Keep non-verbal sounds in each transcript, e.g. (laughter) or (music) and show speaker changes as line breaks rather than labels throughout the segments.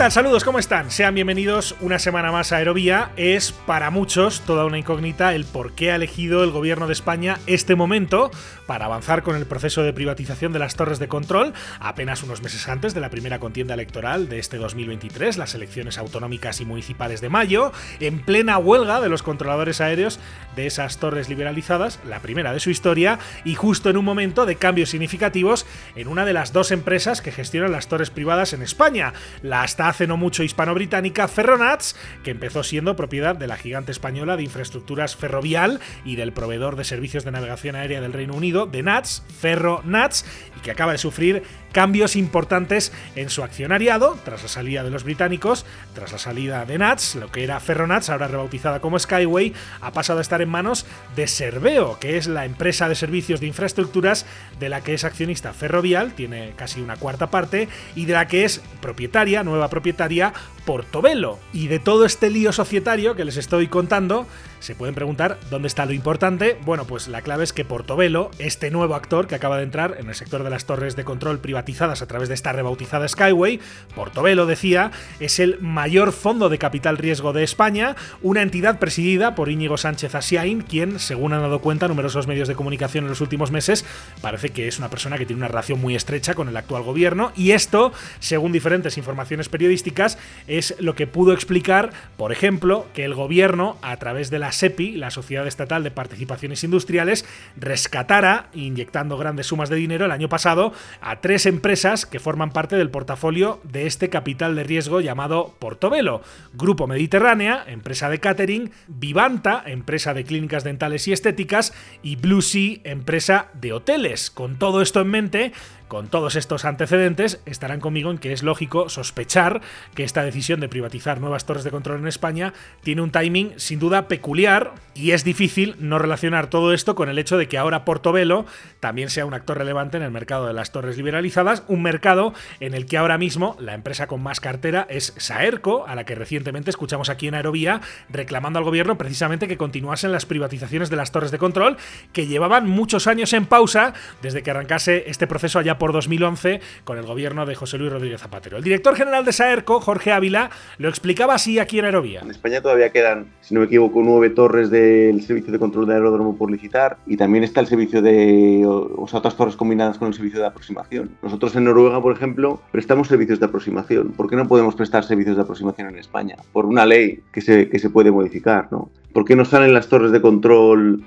Tal? Saludos, ¿cómo están? Sean bienvenidos una semana más a Aerovía. Es para muchos toda una incógnita el por qué ha elegido el gobierno de España este momento para avanzar con el proceso de privatización de las torres de control, apenas unos meses antes de la primera contienda electoral de este 2023, las elecciones autonómicas y municipales de mayo, en plena huelga de los controladores aéreos de esas torres liberalizadas, la primera de su historia, y justo en un momento de cambios significativos en una de las dos empresas que gestionan las torres privadas en España, la hasta hace no mucho hispano-británica Ferronats, que empezó siendo propiedad de la gigante española de infraestructuras ferrovial y del proveedor de servicios de navegación aérea del Reino Unido, de NATS, Ferronats, que acaba de sufrir cambios importantes en su accionariado tras la salida de los británicos, tras la salida de Nats, lo que era Ferronats, ahora rebautizada como Skyway, ha pasado a estar en manos de Serveo, que es la empresa de servicios de infraestructuras de la que es accionista Ferrovial, tiene casi una cuarta parte, y de la que es propietaria, nueva propietaria, Portobelo. Y de todo este lío societario que les estoy contando, se pueden preguntar dónde está lo importante. Bueno, pues la clave es que Portobelo, este nuevo actor que acaba de entrar en el sector de las torres de control privatizadas a través de esta rebautizada Skyway, Portobelo decía, es el mayor fondo de capital riesgo de España, una entidad presidida por Íñigo Sánchez Asiain, quien, según han dado cuenta numerosos medios de comunicación en los últimos meses, parece que es una persona que tiene una relación muy estrecha con el actual gobierno, y esto, según diferentes informaciones periodísticas, es lo que pudo explicar, por ejemplo, que el gobierno, a través de la SEPI, la Sociedad Estatal de Participaciones Industriales, rescatara, inyectando grandes sumas de dinero el año pasado, a tres empresas que forman parte del portafolio de este capital de riesgo llamado Portobelo. Grupo Mediterránea, empresa de catering, Vivanta, empresa de clínicas dentales y estéticas, y Blue Sea, empresa de hoteles. Con todo esto en mente, con todos estos antecedentes, estarán conmigo en que es lógico sospechar que esta decisión de privatizar nuevas torres de control en España tiene un timing sin duda peculiar y es difícil no relacionar todo esto con el hecho de que ahora Portobelo también sea un actor relevante en el mercado de las torres liberalizadas, un mercado en el que ahora mismo la empresa con más cartera es Saerco, a la que recientemente escuchamos aquí en Aerovía reclamando al gobierno precisamente que continuasen las privatizaciones de las torres de control que llevaban muchos años en pausa desde que arrancase este proceso allá por 2011 con el gobierno de José Luis Rodríguez Zapatero. El director general de Saerco, Jorge Ávila, lo explicaba así aquí en Aerovía.
En España todavía quedan, si no me equivoco, nueve torres del servicio de control de aeródromo por licitar y también está el servicio de, o sea, otras torres combinadas con el servicio de aproximación. Nosotros en Noruega, por ejemplo, prestamos servicios de aproximación. ¿Por qué no podemos prestar servicios de aproximación en España? Por una ley que se, que se puede modificar, ¿no? ¿Por qué no salen las torres de control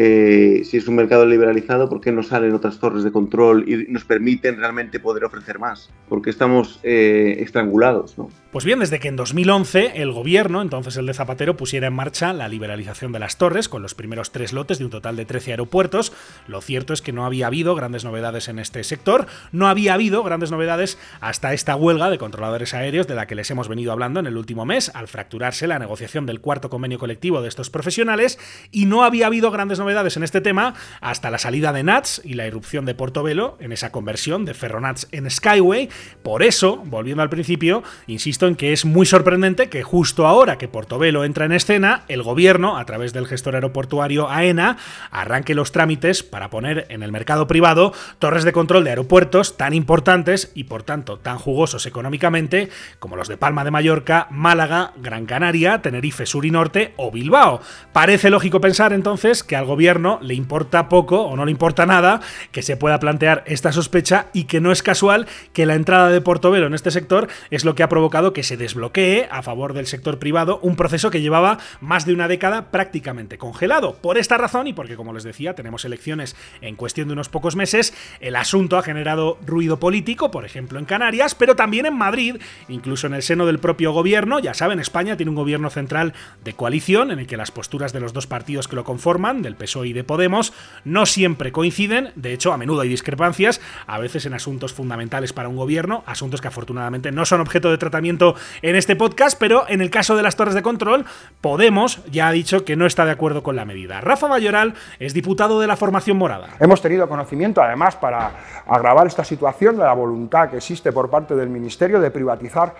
eh, si es un mercado liberalizado, ¿por qué no salen otras torres de control y nos permiten realmente poder ofrecer más? Porque estamos eh, estrangulados, ¿no?
Pues bien, desde que en 2011 el gobierno, entonces el de Zapatero, pusiera en marcha la liberalización de las torres con los primeros tres lotes de un total de 13 aeropuertos, lo cierto es que no había habido grandes novedades en este sector, no había habido grandes novedades hasta esta huelga de controladores aéreos de la que les hemos venido hablando en el último mes, al fracturarse la negociación del cuarto convenio colectivo de estos profesionales, y no había habido grandes novedades en este tema hasta la salida de NATS y la irrupción de Portobelo en esa conversión de Ferronats en Skyway. Por eso, volviendo al principio, insisto, en que es muy sorprendente que justo ahora que Portobelo entra en escena, el gobierno, a través del gestor aeroportuario AENA, arranque los trámites para poner en el mercado privado torres de control de aeropuertos tan importantes y por tanto tan jugosos económicamente como los de Palma de Mallorca, Málaga, Gran Canaria, Tenerife Sur y Norte o Bilbao. Parece lógico pensar entonces que al gobierno le importa poco o no le importa nada que se pueda plantear esta sospecha y que no es casual que la entrada de Portobelo en este sector es lo que ha provocado que se desbloquee a favor del sector privado un proceso que llevaba más de una década prácticamente congelado. Por esta razón y porque, como les decía, tenemos elecciones en cuestión de unos pocos meses, el asunto ha generado ruido político, por ejemplo en Canarias, pero también en Madrid, incluso en el seno del propio gobierno. Ya saben, España tiene un gobierno central de coalición en el que las posturas de los dos partidos que lo conforman, del PSOE y de Podemos, no siempre coinciden. De hecho, a menudo hay discrepancias, a veces en asuntos fundamentales para un gobierno, asuntos que afortunadamente no son objeto de tratamiento en este podcast, pero en el caso de las torres de control, Podemos ya ha dicho que no está de acuerdo con la medida. Rafa Mayoral es diputado de la formación morada.
Hemos tenido conocimiento, además, para agravar esta situación, de la voluntad que existe por parte del Ministerio de privatizar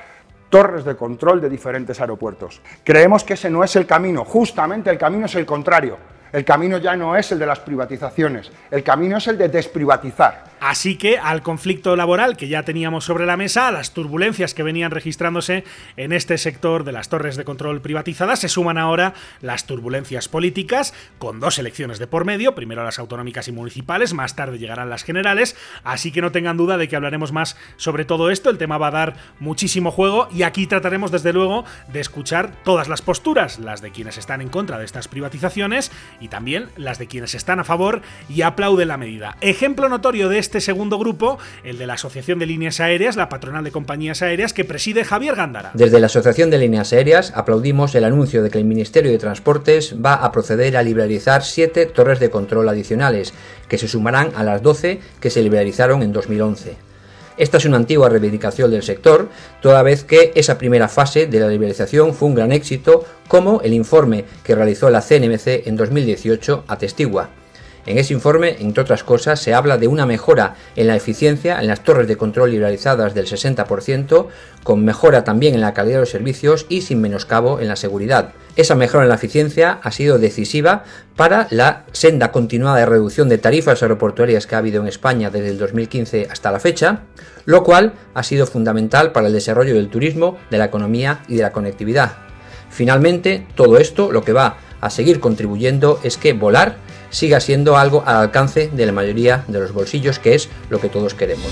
torres de control de diferentes aeropuertos. Creemos que ese no es el camino, justamente el camino es el contrario. El camino ya no es el de las privatizaciones, el camino es el de desprivatizar.
Así que al conflicto laboral que ya teníamos sobre la mesa, a las turbulencias que venían registrándose en este sector de las torres de control privatizadas, se suman ahora las turbulencias políticas, con dos elecciones de por medio, primero las autonómicas y municipales, más tarde llegarán las generales, así que no tengan duda de que hablaremos más sobre todo esto, el tema va a dar muchísimo juego y aquí trataremos desde luego de escuchar todas las posturas, las de quienes están en contra de estas privatizaciones y también las de quienes están a favor y aplauden la medida. Ejemplo notorio de este segundo grupo, el de la Asociación de Líneas Aéreas, la patronal de compañías aéreas que preside Javier Gándara.
Desde la Asociación de Líneas Aéreas aplaudimos el anuncio de que el Ministerio de Transportes va a proceder a liberalizar siete torres de control adicionales, que se sumarán a las 12 que se liberalizaron en 2011. Esta es una antigua reivindicación del sector, toda vez que esa primera fase de la liberalización fue un gran éxito, como el informe que realizó la CNMC en 2018 atestigua. En ese informe, entre otras cosas, se habla de una mejora en la eficiencia en las torres de control liberalizadas del 60%, con mejora también en la calidad de los servicios y sin menoscabo en la seguridad. Esa mejora en la eficiencia ha sido decisiva para la senda continuada de reducción de tarifas aeroportuarias que ha habido en España desde el 2015 hasta la fecha, lo cual ha sido fundamental para el desarrollo del turismo, de la economía y de la conectividad. Finalmente, todo esto lo que va a seguir contribuyendo es que volar siga siendo algo al alcance de la mayoría de los bolsillos, que es lo que todos queremos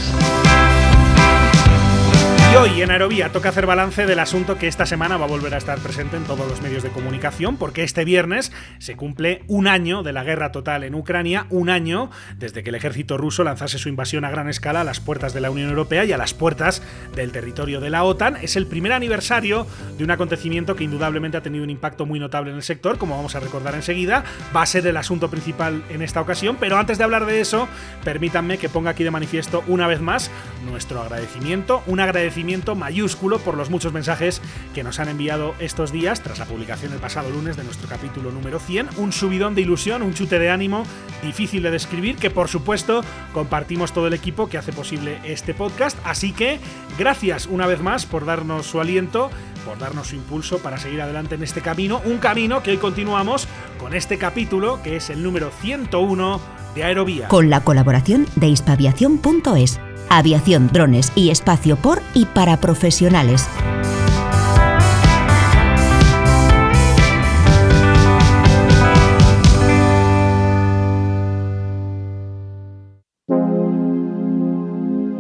hoy en Aerovía toca hacer balance del asunto que esta semana va a volver a estar presente en todos los medios de comunicación, porque este viernes se cumple un año de la guerra total en Ucrania, un año desde que el ejército ruso lanzase su invasión a gran escala a las puertas de la Unión Europea y a las puertas del territorio de la OTAN. Es el primer aniversario de un acontecimiento que indudablemente ha tenido un impacto muy notable en el sector, como vamos a recordar enseguida. Va a ser el asunto principal en esta ocasión, pero antes de hablar de eso, permítanme que ponga aquí de manifiesto una vez más nuestro agradecimiento, un agradecimiento mayúsculo por los muchos mensajes que nos han enviado estos días tras la publicación el pasado lunes de nuestro capítulo número 100. Un subidón de ilusión, un chute de ánimo difícil de describir que por supuesto compartimos todo el equipo que hace posible este podcast. Así que gracias una vez más por darnos su aliento por darnos su impulso para seguir adelante en este camino, un camino que hoy continuamos con este capítulo que es el número 101 de Aerovía.
Con la colaboración de hispaviación.es aviación, drones y espacio por y para profesionales.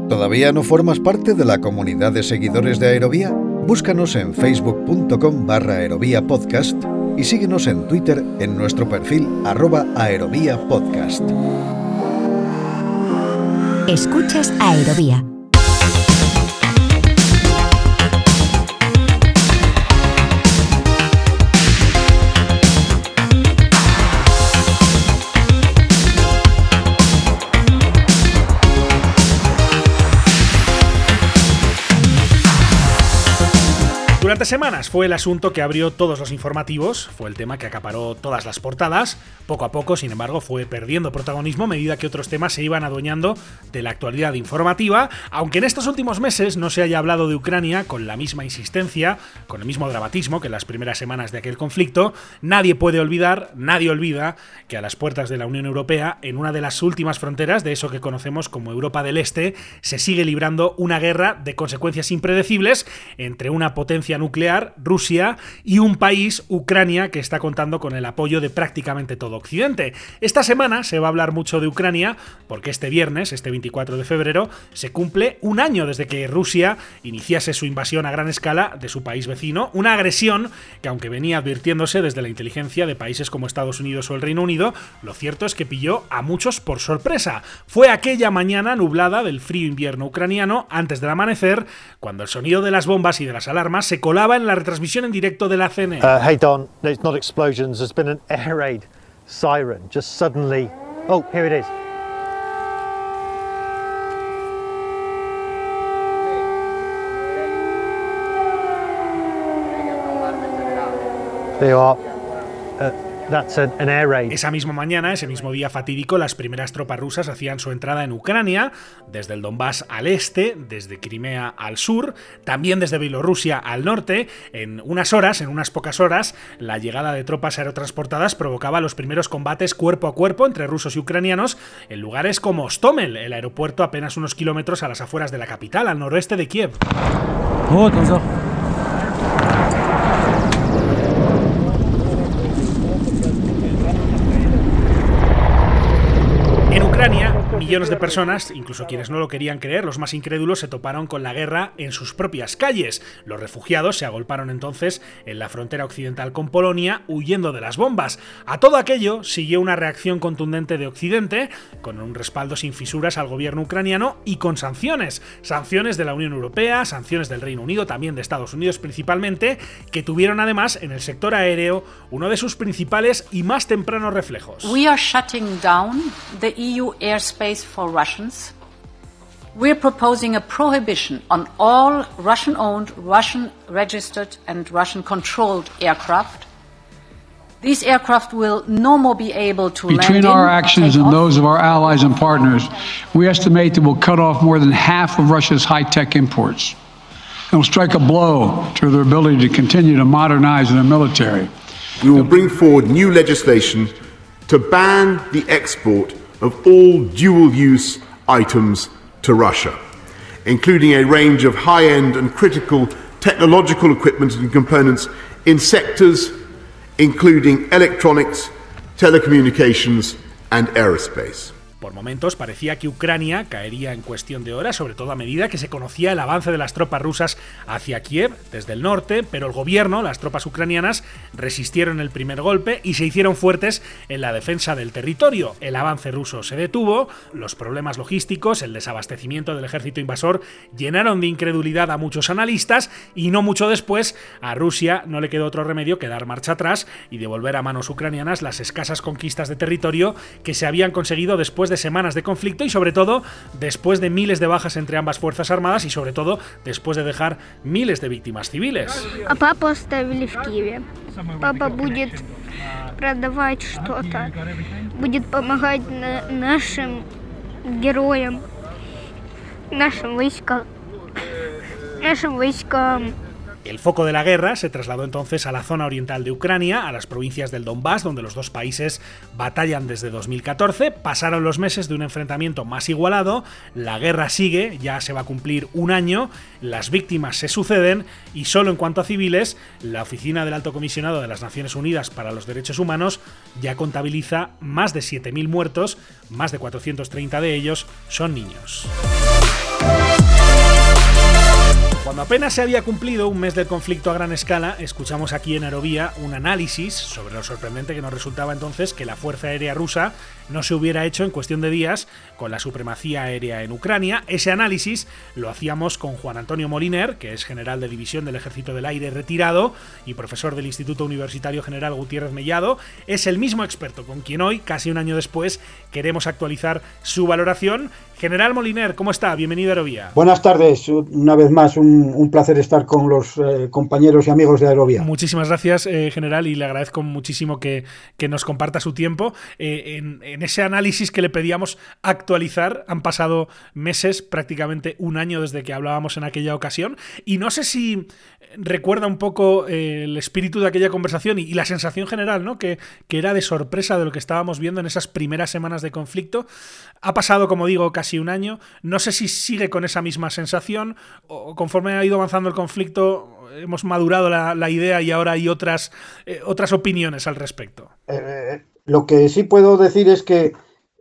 ¿Todavía no formas parte de la comunidad de seguidores de Aerovía? Búscanos en facebook.com barra podcast y síguenos en Twitter en nuestro perfil arroba aerovía podcast.
Escuchas Aerovía
Semanas fue el asunto que abrió todos los informativos, fue el tema que acaparó todas las portadas. Poco a poco, sin embargo, fue perdiendo protagonismo a medida que otros temas se iban adueñando de la actualidad informativa, aunque en estos últimos meses no se haya hablado de Ucrania con la misma insistencia, con el mismo dramatismo que en las primeras semanas de aquel conflicto, nadie puede olvidar, nadie olvida que a las puertas de la Unión Europea, en una de las últimas fronteras de eso que conocemos como Europa del Este, se sigue librando una guerra de consecuencias impredecibles entre una potencia nuclear, Rusia, y un país, Ucrania, que está contando con el apoyo de prácticamente todo Occidente. Esta semana se va a hablar mucho de Ucrania, porque este viernes, este 24 de febrero, se cumple un año desde que Rusia iniciase su invasión a gran escala de su país vecino, una agresión que aunque venía advirtiéndose desde la inteligencia de países como Estados Unidos o el Reino Unido, lo cierto es que pilló a muchos por sorpresa. Fue aquella mañana nublada del frío invierno ucraniano, antes del amanecer, cuando el sonido de las bombas y de las alarmas se colaba en la retransmisión en directo de la CNN.
Uh, hey Don, it's not explosions. There's been an air raid siren. Just suddenly. Oh, here it is. There you are. Uh,
Esa misma mañana, ese mismo día fatídico, las primeras tropas rusas hacían su entrada en Ucrania, desde el Donbass al este, desde Crimea al sur, también desde Bielorrusia al norte. En unas horas, en unas pocas horas, la llegada de tropas aerotransportadas provocaba los primeros combates cuerpo a cuerpo entre rusos y ucranianos en lugares como Stomel, el aeropuerto apenas unos kilómetros a las afueras de la capital, al noroeste de Kiev. Millones de personas, incluso quienes no lo querían creer, los más incrédulos, se toparon con la guerra en sus propias calles. Los refugiados se agolparon entonces en la frontera occidental con Polonia, huyendo de las bombas. A todo aquello siguió una reacción contundente de Occidente, con un respaldo sin fisuras al gobierno ucraniano y con sanciones. Sanciones de la Unión Europea, sanciones del Reino Unido, también de Estados Unidos principalmente, que tuvieron además en el sector aéreo uno de sus principales y más tempranos reflejos.
We are shutting down the EU airspace for Russians. We're proposing a prohibition on all Russian owned, Russian registered, and Russian controlled aircraft. These aircraft will no more be able to
Between
land
our actions and those of our allies and partners, we estimate that we'll cut off more than half of Russia's high tech imports. And will strike a blow to their ability to continue to modernize their military.
We will bring forward new legislation to ban the export of all dual use items to Russia, including a range of high end and critical technological equipment and components in sectors including electronics, telecommunications, and aerospace.
Por momentos parecía que Ucrania caería en cuestión de horas, sobre todo a medida que se conocía el avance de las tropas rusas hacia Kiev desde el norte, pero el gobierno, las tropas ucranianas, resistieron el primer golpe y se hicieron fuertes en la defensa del territorio. El avance ruso se detuvo, los problemas logísticos, el desabastecimiento del ejército invasor llenaron de incredulidad a muchos analistas y no mucho después a Rusia no le quedó otro remedio que dar marcha atrás y devolver a manos ucranianas las escasas conquistas de territorio que se habían conseguido después de semanas de conflicto y sobre todo después de miles de bajas entre ambas fuerzas armadas y sobre todo después de dejar miles de víctimas civiles.
А папу оставили в Киеве. Папа будет продавать что-то, будет помогать на нашим героям, нашим войскам, (laughs) нашим войскам.
El foco de la guerra se trasladó entonces a la zona oriental de Ucrania, a las provincias del Donbass, donde los dos países batallan desde 2014. Pasaron los meses de un enfrentamiento más igualado, la guerra sigue, ya se va a cumplir un año, las víctimas se suceden y solo en cuanto a civiles, la Oficina del Alto Comisionado de las Naciones Unidas para los Derechos Humanos ya contabiliza más de 7.000 muertos, más de 430 de ellos son niños. Cuando apenas se había cumplido un mes del conflicto a gran escala, escuchamos aquí en Aerovía un análisis sobre lo sorprendente que nos resultaba entonces que la Fuerza Aérea Rusa no se hubiera hecho en cuestión de días con la supremacía aérea en Ucrania. Ese análisis lo hacíamos con Juan Antonio Moliner, que es general de división del Ejército del Aire retirado y profesor del Instituto Universitario General Gutiérrez Mellado. Es el mismo experto con quien hoy, casi un año después, queremos actualizar su valoración. General Moliner, ¿cómo está? Bienvenido a Aerovía.
Buenas tardes, una vez más, un, un placer estar con los eh, compañeros y amigos de Aerovía.
Muchísimas gracias, eh, general, y le agradezco muchísimo que, que nos comparta su tiempo. Eh, en, en, ese análisis que le pedíamos actualizar, han pasado meses, prácticamente un año desde que hablábamos en aquella ocasión, y no sé si recuerda un poco el espíritu de aquella conversación y, y la sensación general, ¿no? Que, que era de sorpresa de lo que estábamos viendo en esas primeras semanas de conflicto. Ha pasado, como digo, casi un año. No sé si sigue con esa misma sensación o conforme ha ido avanzando el conflicto hemos madurado la, idea y ahora hay otras, eh, otras opiniones al respecto.
Eh, lo que sí puedo decir es que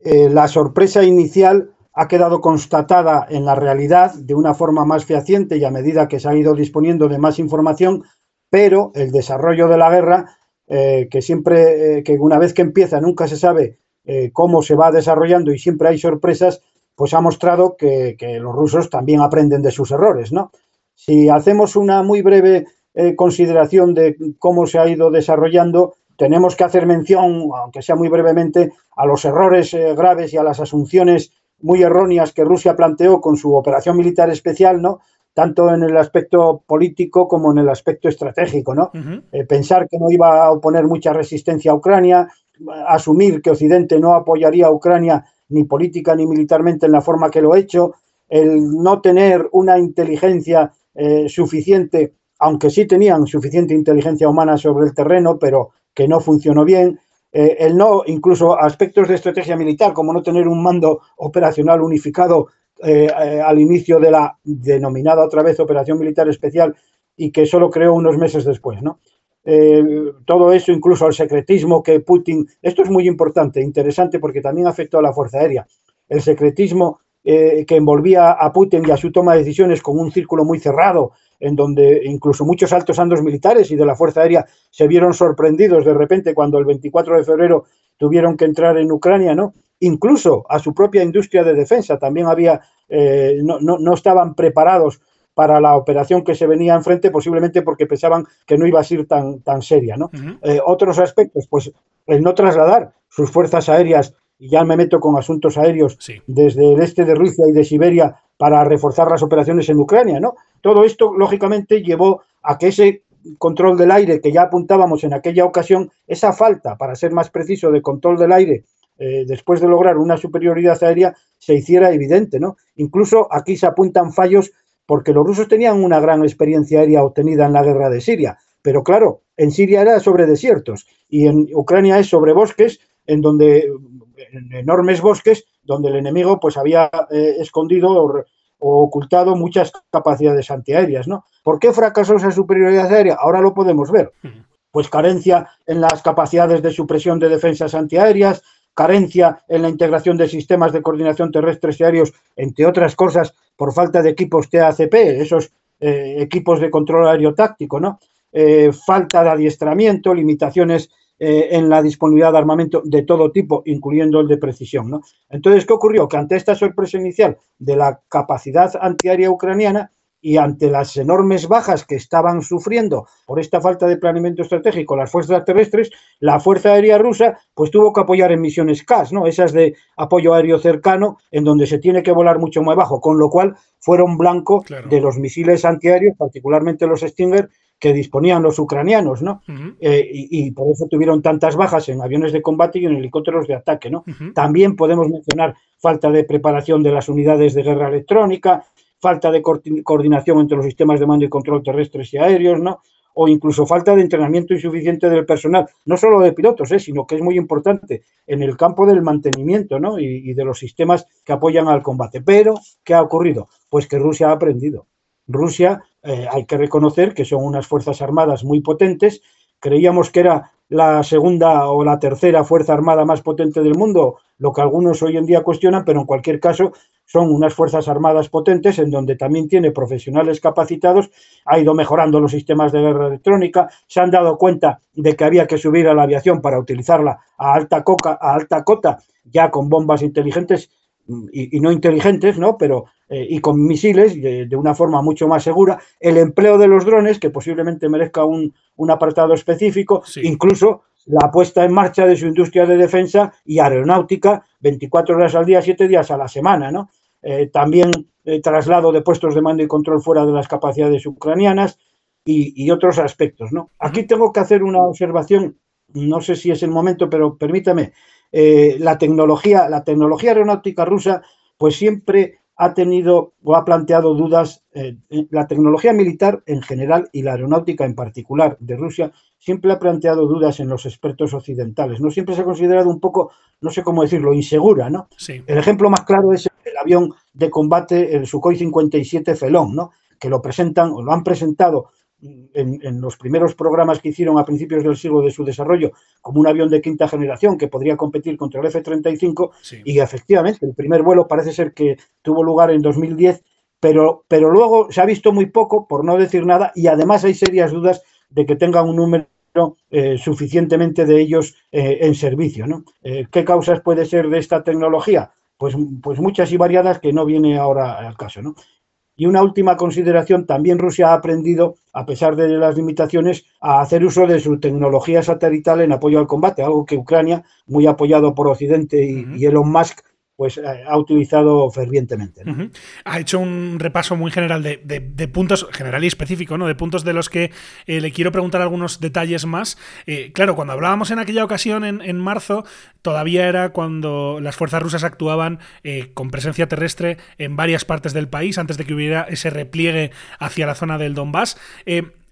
eh, la sorpresa inicial ha quedado constatada en la realidad de una forma más fehaciente y a medida que se ha ido disponiendo de más información, pero el desarrollo de la guerra, eh, que siempre, eh, que una vez que empieza nunca se sabe eh, cómo se va desarrollando y siempre hay sorpresas, pues ha mostrado que, que, los rusos también aprenden de sus errores, ¿no? Si hacemos una muy breve eh, consideración de cómo se ha ido desarrollando, tenemos que hacer mención, aunque sea muy brevemente, a los errores eh, graves y a las asunciones muy erróneas que Rusia planteó con su operación militar especial, ¿no? tanto en el aspecto político como en el aspecto estratégico, ¿no? Eh, pensar que no iba a oponer mucha resistencia a Ucrania, asumir que Occidente no apoyaría a Ucrania ni política ni militarmente en la forma que lo ha hecho, el no tener una inteligencia eh, suficiente, aunque sí tenían suficiente inteligencia humana sobre el terreno, pero que no funcionó bien, eh, el no, incluso aspectos de estrategia militar, como no tener un mando operacional unificado eh, al inicio de la denominada otra vez Operación Militar Especial y que solo creó unos meses después, ¿no? Eh, todo eso, incluso al secretismo que Putin, esto es muy importante, interesante porque también afectó a la Fuerza Aérea. El secretismo que envolvía a Putin y a su toma de decisiones con un círculo muy cerrado, en donde incluso muchos altos andos militares y de la Fuerza Aérea se vieron sorprendidos de repente cuando el 24 de febrero tuvieron que entrar en Ucrania, ¿no? incluso a su propia industria de defensa. También había, eh, no, no, estaban preparados para la operación que se venía enfrente, posiblemente porque pensaban que no iba a ser tan, tan seria. ¿no? Eh, otros aspectos, pues el no trasladar sus fuerzas aéreas, y ya me meto con asuntos aéreos, desde el este de Rusia y de Siberia para reforzar las operaciones en Ucrania. ¿no? Todo esto, lógicamente, llevó a que ese control del aire que ya apuntábamos en aquella ocasión, esa falta, para ser más preciso, de control del aire eh, después de lograr una superioridad aérea, se hiciera evidente, ¿no? Incluso aquí se apuntan fallos porque los rusos tenían una gran experiencia aérea obtenida en la guerra de Siria, pero claro, en Siria era sobre desiertos y en Ucrania es sobre bosques, en donde en enormes bosques, donde el enemigo pues había eh, escondido o, ocultado muchas capacidades antiaéreas, ¿no? ¿Por qué fracasó esa superioridad aérea? Ahora lo podemos ver. Pues carencia en las capacidades de supresión de defensas antiaéreas, carencia en la integración de sistemas de coordinación terrestres y aéreos, entre otras cosas, por falta de equipos TACP, esos eh, equipos de control aéreo táctico, ¿no? Eh, falta de adiestramiento, limitaciones eh, en la disponibilidad de armamento de todo tipo, incluyendo el de precisión. ¿no? Entonces, ¿qué ocurrió? Que ante esta sorpresa inicial de la capacidad antiaérea ucraniana, y ante las enormes bajas que estaban sufriendo por esta falta de planeamiento estratégico las fuerzas terrestres, la Fuerza Aérea Rusa pues tuvo que apoyar en misiones CAS, ¿no? Esas de apoyo aéreo cercano en donde se tiene que volar mucho más bajo, con lo cual fueron blanco de los misiles antiaéreos, particularmente los Stinger, que disponían los ucranianos, ¿no? Eh, y, por eso tuvieron tantas bajas en aviones de combate y en helicópteros de ataque, ¿no? También podemos mencionar falta de preparación de las unidades de guerra electrónica, falta de coordinación entre los sistemas de mando y control terrestres y aéreos, ¿no? o incluso falta de entrenamiento insuficiente del personal, no solo de pilotos, ¿eh? sino que es muy importante en el campo del mantenimiento ¿no? y, de los sistemas que apoyan al combate. Pero, ¿qué ha ocurrido? Pues que Rusia ha aprendido. Rusia, eh, hay que reconocer que son unas fuerzas armadas muy potentes. Creíamos que era la segunda o la tercera fuerza armada más potente del mundo, lo que algunos hoy en día cuestionan, pero en cualquier caso son unas fuerzas armadas potentes en donde también tiene profesionales capacitados, ha ido mejorando los sistemas de guerra electrónica, se han dado cuenta de que había que subir a la aviación para utilizarla a alta, coca, a alta cota, ya con bombas inteligentes y, no inteligentes, ¿no? Pero eh, y con misiles de, una forma mucho más segura, el empleo de los drones, que posiblemente merezca un, apartado específico, incluso la puesta en marcha de su industria de defensa y aeronáutica 24 horas al día, 7 días a la semana, ¿no? Eh, también eh, traslado de puestos de mando y control fuera de las capacidades ucranianas y, otros aspectos, ¿no? Aquí tengo que hacer una observación, no sé si es el momento, pero permítame. La tecnología, la tecnología aeronáutica rusa, pues siempre ha tenido o ha planteado dudas, eh, la tecnología militar en general y la aeronáutica en particular de Rusia siempre ha planteado dudas en los expertos occidentales, ¿no? Siempre se ha considerado un poco, no sé cómo decirlo, insegura, ¿no? El ejemplo más claro es el avión de combate, el Sukhoi 57 Felón, ¿no? Que lo presentan o lo han presentado en, los primeros programas que hicieron a principios del siglo de su desarrollo como un avión de quinta generación que podría competir contra el F-35 y efectivamente el primer vuelo parece ser que tuvo lugar en 2010, pero, pero luego se ha visto muy poco, por no decir nada, y además hay serias dudas de que tengan un número eh, suficientemente de ellos eh, en servicio. ¿no? Eh, ¿Qué causas puede ser de esta tecnología? Pues, pues muchas y variadas que no viene ahora al caso. ¿no? Y una última consideración, también Rusia ha aprendido, a pesar de las limitaciones, a hacer uso de su tecnología satelital en apoyo al combate, algo que Ucrania, muy apoyado por Occidente y, Elon Musk, pues eh, ha utilizado fervientemente.
Ha hecho un repaso muy general de, puntos, general y específico, ¿no? De puntos de los que eh, le quiero preguntar algunos detalles más. Eh, claro, cuando hablábamos en aquella ocasión, en, marzo, todavía era cuando las fuerzas rusas actuaban con presencia terrestre en varias partes del país, antes de que hubiera ese repliegue hacia la zona del Donbass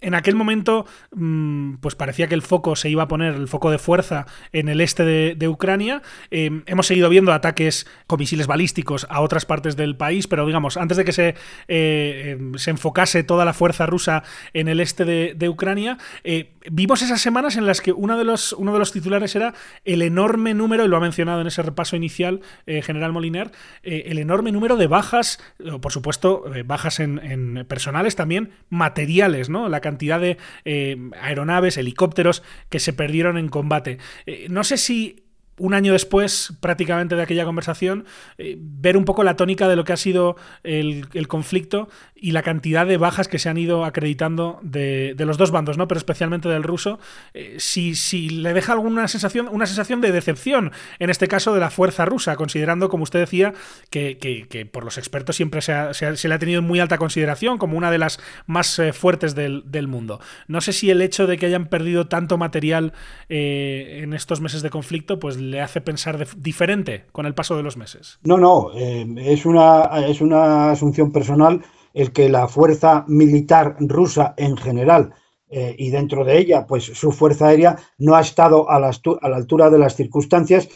en aquel momento, mm, pues parecía que el foco se iba a poner, el foco de fuerza, en el este de, Ucrania. Eh, hemos seguido viendo ataques con misiles balísticos a otras partes del país, pero digamos, antes de que se, eh, em, se enfocase toda la fuerza rusa en el este de, Ucrania, eh, vimos esas semanas en las que uno de, los, uno de los titulares era el enorme número, y lo ha mencionado en ese repaso inicial General Moliner, el enorme número de bajas, por supuesto, bajas en, personales también, materiales, ¿no? De eh, aeronaves, helicópteros que se perdieron en combate. Eh, no sé si un año después prácticamente de aquella conversación, eh, ver un poco la tónica de lo que ha sido el, conflicto y la cantidad de bajas que se han ido acreditando de, los dos bandos, ¿no? pero especialmente del ruso, eh, si, si, le deja alguna sensación, una sensación de decepción, en este caso de la fuerza rusa, considerando, como usted decía, que, por los expertos siempre se, le ha tenido en muy alta consideración como una de las más eh, fuertes del, mundo. No sé si el hecho de que hayan perdido tanto material en estos meses de conflicto, pues le hace pensar diferente con el paso de los meses.
No, no, eh, es, una, es una asunción personal el que la fuerza militar rusa en general eh, y dentro de ella, pues su fuerza aérea no ha estado a la, a la altura de las circunstancias,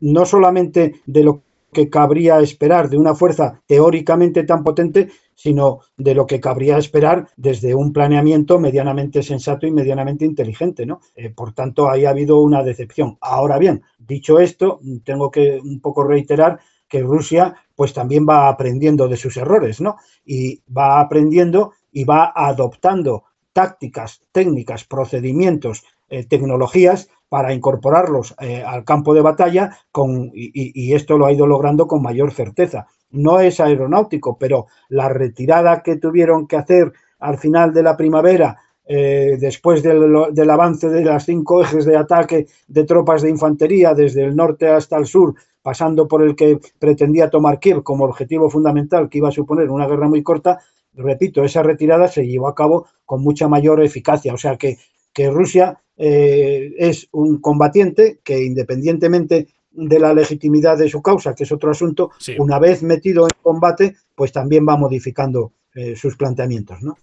no solamente de lo que cabría esperar de una fuerza teóricamente tan potente, sino de lo que cabría esperar desde un planeamiento medianamente sensato y medianamente inteligente. ¿no? Eh, por tanto, ahí ha habido una decepción. Ahora bien, dicho esto, tengo que un poco reiterar que Rusia pues también va aprendiendo de sus errores, ¿no? Y va aprendiendo y va adoptando tácticas, técnicas, procedimientos, eh, tecnologías para incorporarlos eh, al campo de batalla con, y, esto lo ha ido logrando con mayor certeza. No es aeronáutico, pero la retirada que tuvieron que hacer al final de la primavera, eh, después del, avance de las cinco ejes de ataque de tropas de infantería desde el norte hasta el sur, pasando por el que pretendía tomar Kiev como objetivo fundamental, que iba a suponer una guerra muy corta, repito, esa retirada se llevó a cabo con mucha mayor eficacia. O sea que, que Rusia eh, es un combatiente que independientemente de la legitimidad de su causa, que es otro asunto, una vez metido en combate, pues también va modificando eh, sus planteamientos. ¿no?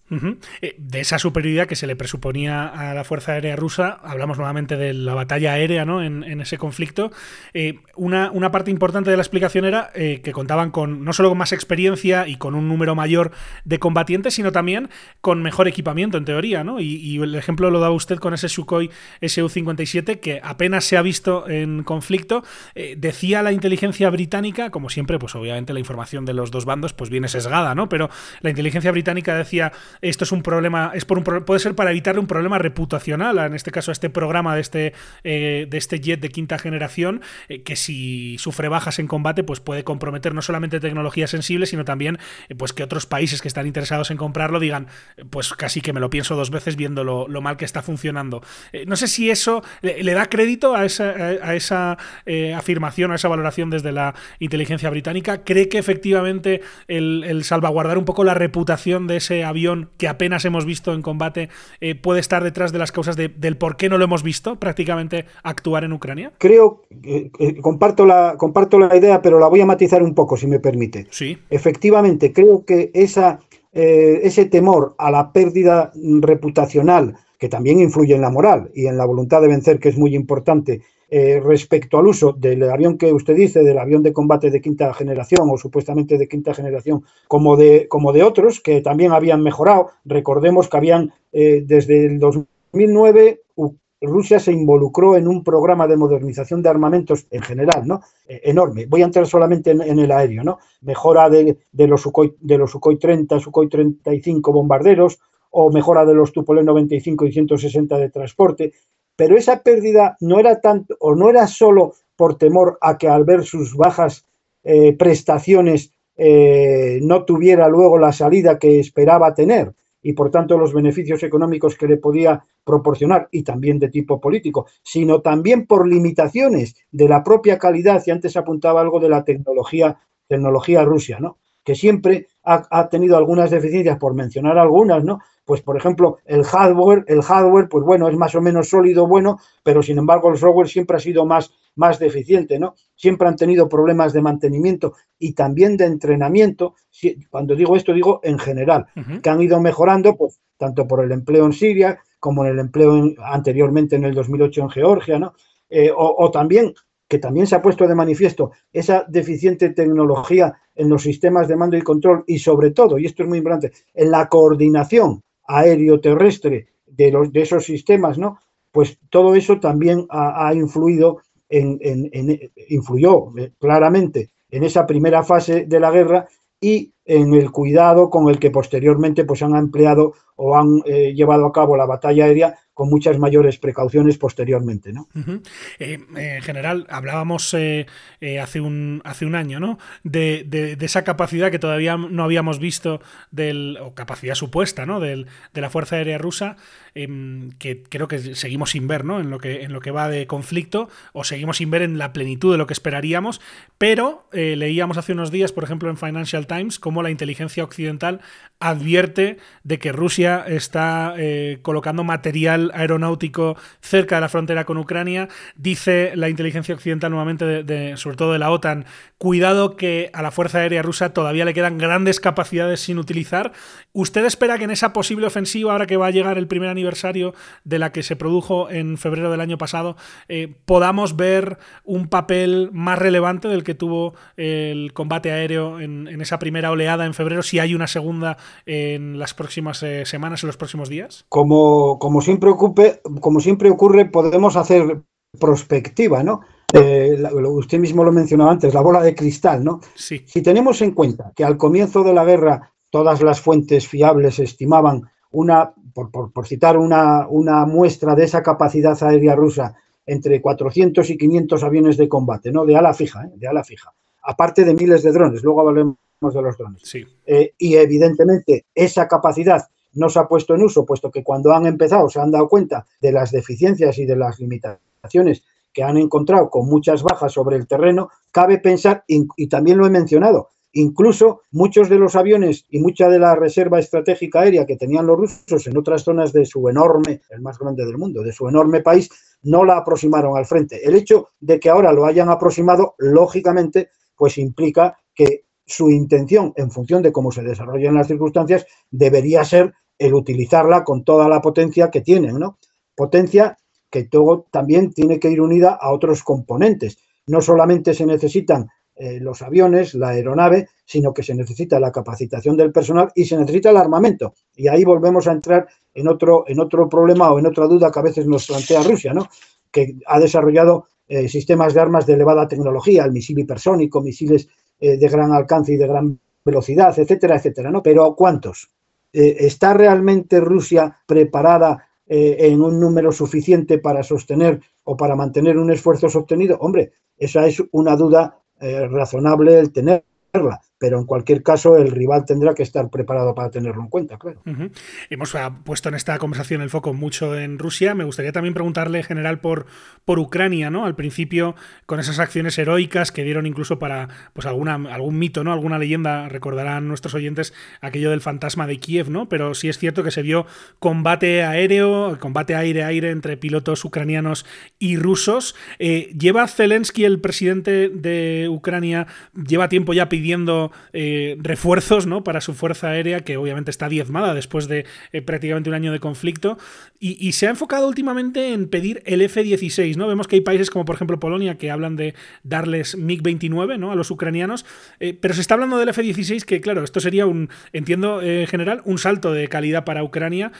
Eh, de esa superioridad que se le presuponía a la Fuerza Aérea Rusa, hablamos nuevamente de la batalla aérea ¿no? en, ese conflicto. Eh, una, una, parte importante de la explicación era que contaban con no solo con más experiencia y con un número mayor de combatientes, sino también con mejor equipamiento, en teoría. ¿no? Y, el ejemplo lo daba usted con ese Sukhoi Su-57 que apenas se ha visto en conflicto. decía la inteligencia británica, como siempre, pues obviamente la información de los dos bandos pues viene sesgada, ¿no? pero la inteligencia inteligencia británica decía esto es un problema, es por un puede ser para evitar un problema reputacional, en este caso este programa de este, eh, de este jet de quinta generación, eh, que si sufre bajas en combate, pues puede comprometer no solamente tecnología sensible, sino también eh, pues que otros países que están interesados en comprarlo digan, pues casi que me lo pienso dos veces viendo lo, mal que está funcionando. no sé si eso le, da crédito a esa, a esa afirmación, a esa valoración desde la inteligencia británica. ¿Cree que efectivamente el, el salvaguardar un poco la reputación reputación de ese avión que apenas hemos visto en combate eh, puede estar detrás de las causas del por qué no lo hemos visto prácticamente actuar en Ucrania?
Creo, que comparto, la, comparto la idea, pero la voy a matizar un poco, si me permite.
Sí.
Efectivamente, creo que esa, eh, ese temor a la pérdida reputacional, que también influye en la moral y en la voluntad de vencer, que es muy importante, eh, respecto al uso del avión que usted dice, del avión de combate de quinta generación o supuestamente de quinta generación, como de, como de otros que también habían mejorado. Recordemos que habían eh, desde el 2009 Rusia se involucró en un programa de modernización de armamentos en general, ¿no? Eh, enorme. Voy a entrar solamente en, el aéreo, ¿no? Mejora de, los Sukhoi, de los Sukhoi 30, Sukhoi 35 bombarderos o mejora de los Tupolev 95 y 160 de transporte pero esa pérdida no era tanto o no era solo por temor a que al ver sus bajas eh, prestaciones eh, no tuviera luego la salida que esperaba tener. y por tanto los beneficios económicos que le podía proporcionar y también de tipo político, sino también por limitaciones de la propia calidad, y antes apuntaba algo de la tecnología, tecnología ¿no? que siempre ha, ha, tenido algunas deficiencias, por mencionar algunas, ¿no? Pues, por ejemplo, el hardware, el hardware, pues bueno, es más o menos sólido, bueno, pero sin embargo el software siempre ha sido más, más deficiente, ¿no? Siempre han tenido problemas de mantenimiento y también de entrenamiento. Cuando digo esto, digo en general, uh -huh. que han ido mejorando, pues, tanto por el empleo en Siria como en el empleo en, anteriormente en el 2008 en Georgia, ¿no? Eh, o, o también que también se ha puesto de manifiesto esa deficiente tecnología en los sistemas de mando y control y sobre todo, y esto es muy importante, en la coordinación aéreo-terrestre de, los, de esos sistemas, ¿no? Pues todo eso también ha, influido en, en, en, influyó eh, claramente en esa primera fase de la guerra y en el cuidado con el que posteriormente pues han empleado o han eh, llevado a cabo la batalla aérea con muchas mayores precauciones posteriormente. ¿no?
Uh general, hablábamos eh, hace, un, hace un año ¿no? De, de, esa capacidad que todavía no habíamos visto, del, o capacidad supuesta ¿no? Del, de la Fuerza Aérea Rusa, em, que creo que seguimos sin ver ¿no? en, lo que, en lo que va de conflicto, o seguimos sin ver en la plenitud de lo que esperaríamos, pero leíamos hace unos días, por ejemplo, en Financial Times, la inteligencia occidental advierte de que Rusia está eh, colocando material aeronáutico cerca de la frontera con Ucrania. Dice la inteligencia occidental nuevamente, sobre todo de la OTAN, cuidado que a la Fuerza Aérea Rusa todavía le quedan grandes capacidades sin utilizar. ¿Usted espera que en esa posible ofensiva, ahora que va a llegar el primer aniversario de la que se produjo en febrero del año pasado, eh, podamos ver un papel más relevante del que tuvo el combate aéreo en, en esa primera oleada en febrero, si hay una segunda en las próximas eh, semanas, en los próximos días?
Como, como, siempre ocupe, como siempre ocurre, podemos hacer prospectiva, ¿no? Eh, usted mismo lo mencionaba antes, la bola de cristal, ¿no?
Sí.
Si tenemos en cuenta que al comienzo de la guerra todas las fuentes fiables estimaban una, por, por, por citar una, una, muestra de esa capacidad aérea rusa, entre 400 y 500 aviones de combate, ¿no? De ala fija, ¿eh? de ala fija. Aparte de miles de drones, luego hablemos de los drones.
Sí.
Eh, y evidentemente esa capacidad no se ha puesto en uso, puesto que cuando han empezado se han dado cuenta de las deficiencias y de las limitaciones que han encontrado con muchas bajas sobre el terreno, cabe pensar, y también lo he mencionado, incluso muchos de los aviones y mucha de la reserva estratégica aérea que tenían los rusos en otras zonas de su enorme, el más grande del mundo, de su enorme país, no la aproximaron al frente. El hecho de que ahora lo hayan aproximado, lógicamente, pues implica que su intención, en función de cómo se desarrollan las circunstancias, debería ser el utilizarla con toda la potencia que tienen, ¿no? Potencia que todo también tiene que ir unida a otros componentes. No solamente se necesitan eh, los aviones, la aeronave, sino que se necesita la capacitación del personal y se necesita el armamento. Y ahí volvemos a entrar en otro, en otro problema o en otra duda que a veces nos plantea Rusia, ¿no? que ha desarrollado eh, sistemas de armas de elevada tecnología, el misil hipersónico, misiles eh, de gran alcance y de gran velocidad, etcétera, etcétera. ¿no? Pero ¿cuántos? ¿Está realmente Rusia preparada en un número suficiente para sostener o para mantener un esfuerzo sostenido? Hombre, esa es una duda eh, razonable el tenerla, pero en cualquier caso el rival tendrá que estar preparado para tenerlo en cuenta, claro.
Hemos uh, puesto en esta conversación el foco mucho en Rusia. Me gustaría también preguntarle, en general, por, por Ucrania, ¿no? Al principio, con esas acciones heroicas que dieron incluso para pues algún mito, ¿no? Alguna leyenda, recordarán nuestros oyentes aquello del fantasma de Kiev, ¿no? Pero sí es cierto que se vio combate aéreo, combate aire-aire entre pilotos ucranianos y rusos. Eh, lleva Zelensky, el presidente de Ucrania, lleva tiempo ya pidiendo eh, refuerzos ¿no? para su fuerza aérea, que obviamente está diezmada después de eh, prácticamente un año de conflicto, y, se ha enfocado últimamente en pedir el F-16. ¿no? Vemos que hay países como por ejemplo Polonia que hablan de darles MiG-29 ¿no? a los ucranianos, eh, pero se está hablando del F-16 que claro, esto sería un, entiendo en general, un salto de calidad para Ucrania,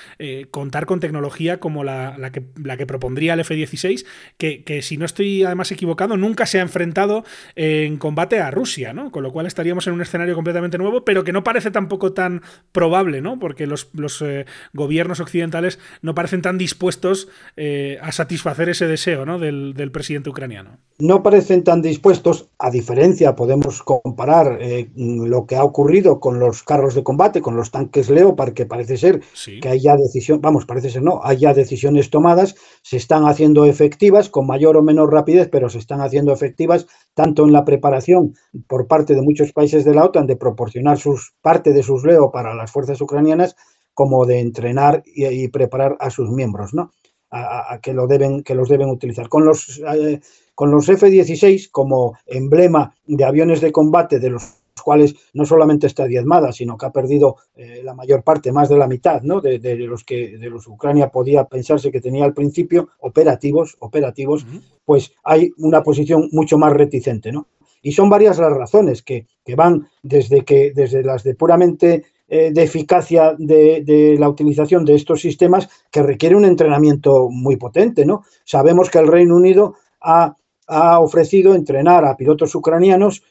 contar con tecnología como la, que, propondría el F-16, que, que, si no estoy además equivocado, nunca se ha enfrentado en combate a Rusia, ¿no? con lo cual estaríamos en un escenario completamente nuevo, pero que no parece tampoco tan probable, ¿no? Porque los, eh, gobiernos occidentales no parecen tan dispuestos eh, a satisfacer ese deseo ¿no? del, presidente ucraniano.
No parecen tan dispuestos, a diferencia, podemos comparar lo que ha ocurrido con los carros de combate, con los tanques Leopard, que parece ser que hay ya decisión, vamos, parece ser no, hay ya decisiones tomadas, se están haciendo efectivas con mayor o menor rapidez, pero se están haciendo efectivas tanto en la preparación por parte de muchos países de la OTAN de proporcionar sus, parte de sus Leo para las fuerzas ucranianas, como de entrenar y, preparar a sus miembros, ¿no? A, que, lo deben, que los deben utilizar. Con los, eh, con los F-16 como emblema de aviones de combate de los cuales no solamente está diezmada, sino que ha perdido eh, la mayor parte, más de la mitad, ¿no? De, los que de los Ucrania podía pensarse que tenía al principio operativos, operativos, pues hay una posición mucho más reticente, ¿no? Y son varias las razones que, van desde que desde las de puramente eh, de eficacia de, de, la utilización de estos sistemas que requiere un entrenamiento muy potente, ¿no? Sabemos que el Reino Unido ha, ha ofrecido entrenar a pilotos ucranianos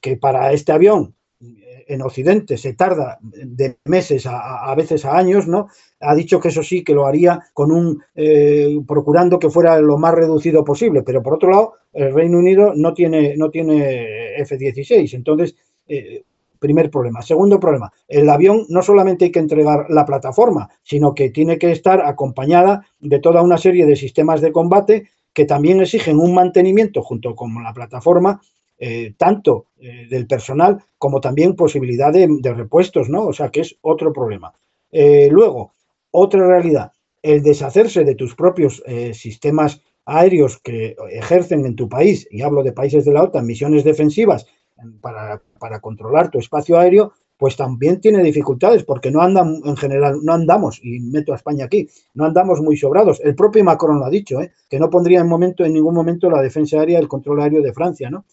que, para este avión en Occidente se tarda de meses a, veces a años, ¿no? Ha dicho que eso sí, que lo haría con un eh, procurando que fuera lo más reducido posible, pero por otro lado, el Reino Unido no tiene, no tiene F-16, entonces, eh, primer problema. Segundo problema, el avión no solamente hay que entregar la plataforma, sino que tiene que estar acompañada de toda una serie de sistemas de combate que también exigen un mantenimiento junto con la plataforma eh, tanto eh, del personal como también posibilidad de, repuestos, ¿no? O sea que es otro problema. Eh, luego, otra realidad, el deshacerse de tus propios sistemas aéreos que ejercen en tu país, y hablo de países de la OTAN, misiones defensivas para, para controlar tu espacio aéreo, pues también tiene dificultades porque no andan en general, no andamos, y meto a España aquí, no andamos muy sobrados. El propio Macron lo ha dicho, que no pondría en, momento, en ningún momento la defensa aérea, el control aéreo de Francia, ¿no?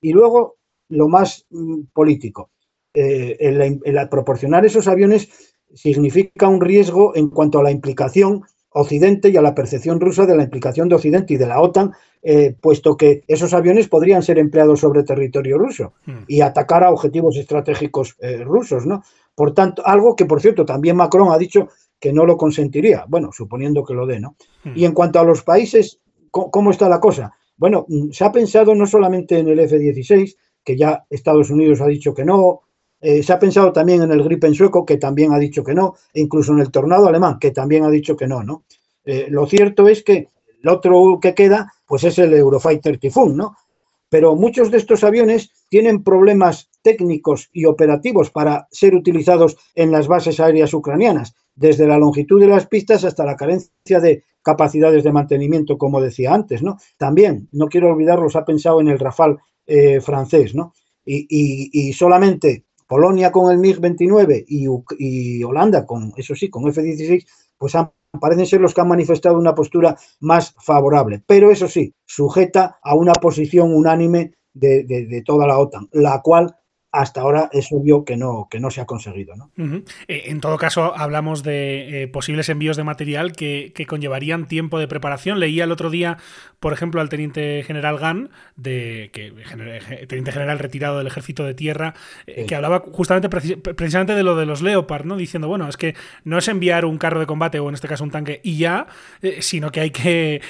Y luego, lo más mm, político, eh, el, proporcionar esos aviones significa un riesgo en cuanto a la implicación Occidente y a la percepción rusa de la implicación de Occidente y de la OTAN, eh, puesto que esos aviones podrían ser empleados sobre territorio ruso hmm. y atacar a objetivos estratégicos eh, rusos, ¿no? Por tanto, algo que, por cierto, también Macron ha dicho que no lo consentiría, bueno, suponiendo que lo dé, ¿no? Hmm. Y en cuanto a los países, ¿cómo está la cosa? Bueno, mm, se ha pensado no solamente en el F-16, que ya Estados Unidos ha dicho que no, eh, se ha pensado también en el Gripen sueco, que también ha dicho que no, e incluso en el Tornado alemán, que también ha dicho que no, ¿no? Eh, lo cierto es que el otro que queda, pues es el Eurofighter Typhoon, ¿no? Pero muchos de estos aviones tienen problemas técnicos y operativos para ser utilizados en las bases aéreas ucranianas, desde la longitud de las pistas hasta la carencia de capacidades de mantenimiento, como decía antes, ¿no? También, no quiero olvidarlos, ha pensado en el Rafale eh, francés, ¿no? Y, solamente Polonia con el MiG-29 y, Holanda con, eso sí, con F-16, pues parecen ser los que han manifestado una postura más favorable, pero eso sí, sujeta a una posición unánime de toda la OTAN, la cual hasta ahora es obvio que no, que no se ha conseguido. ¿no?
Eh, en todo caso, hablamos de eh, posibles envíos de material que, conllevarían tiempo de preparación. Leía el otro día, por ejemplo, al teniente general Gann, de, que, teniente general retirado del ejército de tierra, eh, que hablaba justamente precisamente de lo de los Leopard, ¿no? diciendo, bueno, es que no es enviar un carro de combate o en este caso un tanque y ya, sino que hay que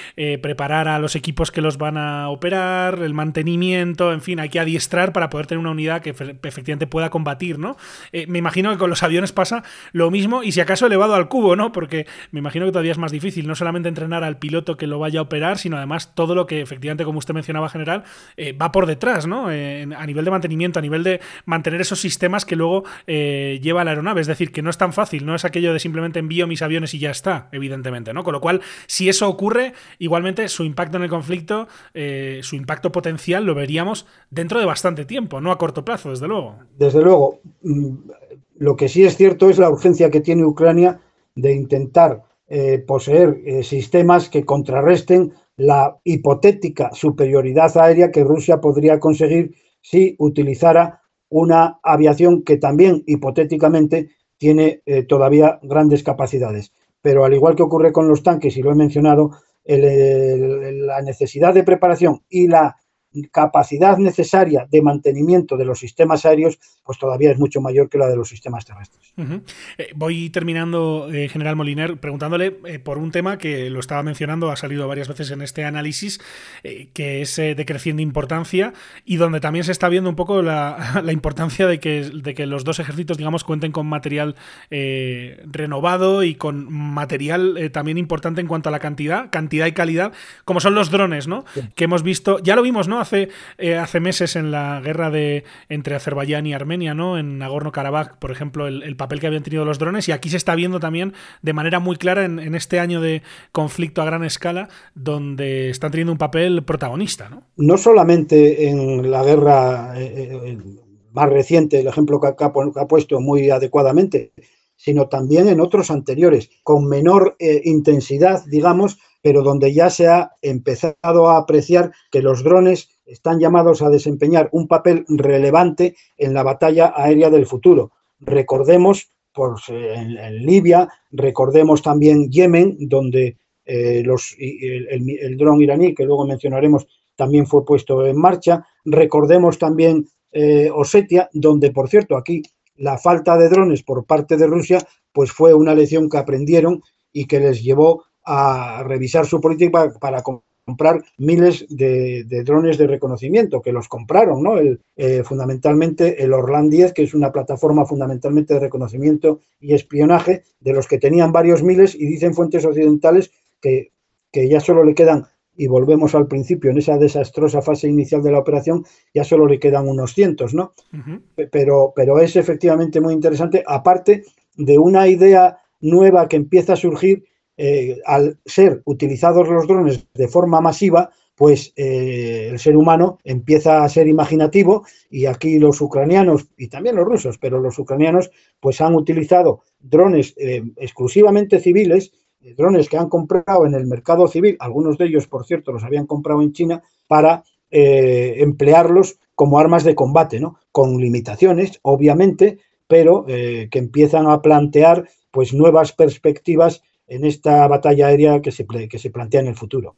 preparar a los equipos que los van a operar, el mantenimiento, en fin, hay que adiestrar para poder tener una unidad que efectivamente pueda combatir, ¿no? Eh, me imagino que con los aviones pasa lo mismo y si acaso elevado al cubo, ¿no? Porque me imagino que todavía es más difícil, no solamente entrenar al piloto que lo vaya a operar, sino además todo lo que efectivamente, como usted mencionaba, general, eh, va por detrás, ¿no? Eh, a nivel de mantenimiento, a nivel de mantener esos sistemas que luego lleva la aeronave. Es decir, que no es tan fácil, no es aquello de simplemente envío mis aviones y ya está, evidentemente, ¿no? Con lo cual, si eso ocurre, igualmente su impacto en el conflicto, su impacto potencial lo veríamos dentro de bastante tiempo, no a corto plazo, luego.
Desde luego. Mm, lo que sí es cierto es la urgencia que tiene Ucrania de intentar eh, poseer eh, sistemas que contrarresten la hipotética superioridad aérea que Rusia podría conseguir si utilizara una aviación que también hipotéticamente tiene eh, todavía grandes capacidades. Pero al igual que ocurre con los tanques, y lo he mencionado, la necesidad de preparación y la capacidad necesaria de mantenimiento de los sistemas aéreos, pues todavía es mucho mayor que la de los sistemas terrestres.
Eh, voy terminando, eh, General Moliner, preguntándole eh, por un tema que lo estaba mencionando, ha salido varias veces en este análisis, que es de creciente importancia y donde también se está viendo un poco (laughs) la, importancia de que, de que, los dos ejércitos, digamos, cuenten con material renovado y con material también importante en cuanto a la cantidad, cantidad y calidad, como son los drones, ¿no? Que hemos visto, ya lo vimos, ¿no? Hace, hace meses en la guerra de entre Azerbaiyán y Armenia, ¿no? En Nagorno-Karabaj, por ejemplo, el, el papel que habían tenido los drones y aquí se está viendo también de manera muy clara en, este año de conflicto a gran escala donde están teniendo un papel protagonista. No,
no solamente en la guerra eh, eh, más reciente, el ejemplo que ha, puesto muy adecuadamente, sino también en otros anteriores, con menor eh, intensidad, digamos, pero donde ya se ha empezado a apreciar que los drones están llamados a desempeñar un papel relevante en la batalla aérea del futuro. Recordemos por, en, Libia, recordemos también Yemen, donde eh, los, el, dron iraní, que luego mencionaremos, también fue puesto en marcha. Recordemos también eh, Osetia, donde, por cierto, aquí la falta de drones por parte de Rusia, pues fue una lección que aprendieron y que les llevó a revisar su política para, comprar miles de, drones de reconocimiento, que los compraron, ¿no? El, eh, fundamentalmente el Orlan 10, que es una plataforma fundamentalmente de reconocimiento y espionaje, de los que tenían varios miles, y dicen fuentes occidentales que, que ya solo le quedan, y volvemos al principio, en esa desastrosa fase inicial de la operación, ya solo le quedan unos cientos, ¿no? pero, pero es efectivamente muy interesante, aparte de una idea nueva que empieza a surgir eh, al ser utilizados los drones de forma masiva, pues eh, el ser humano empieza a ser imaginativo y aquí los ucranianos y también los rusos, pero los ucranianos pues han utilizado drones eh, exclusivamente civiles, drones que han comprado en el mercado civil, algunos de ellos por cierto los habían comprado en China para emplearlos como armas de combate, ¿no? Con limitaciones, obviamente, pero que empiezan a plantear pues nuevas perspectivas en esta batalla aérea que se, que se plantea en el futuro.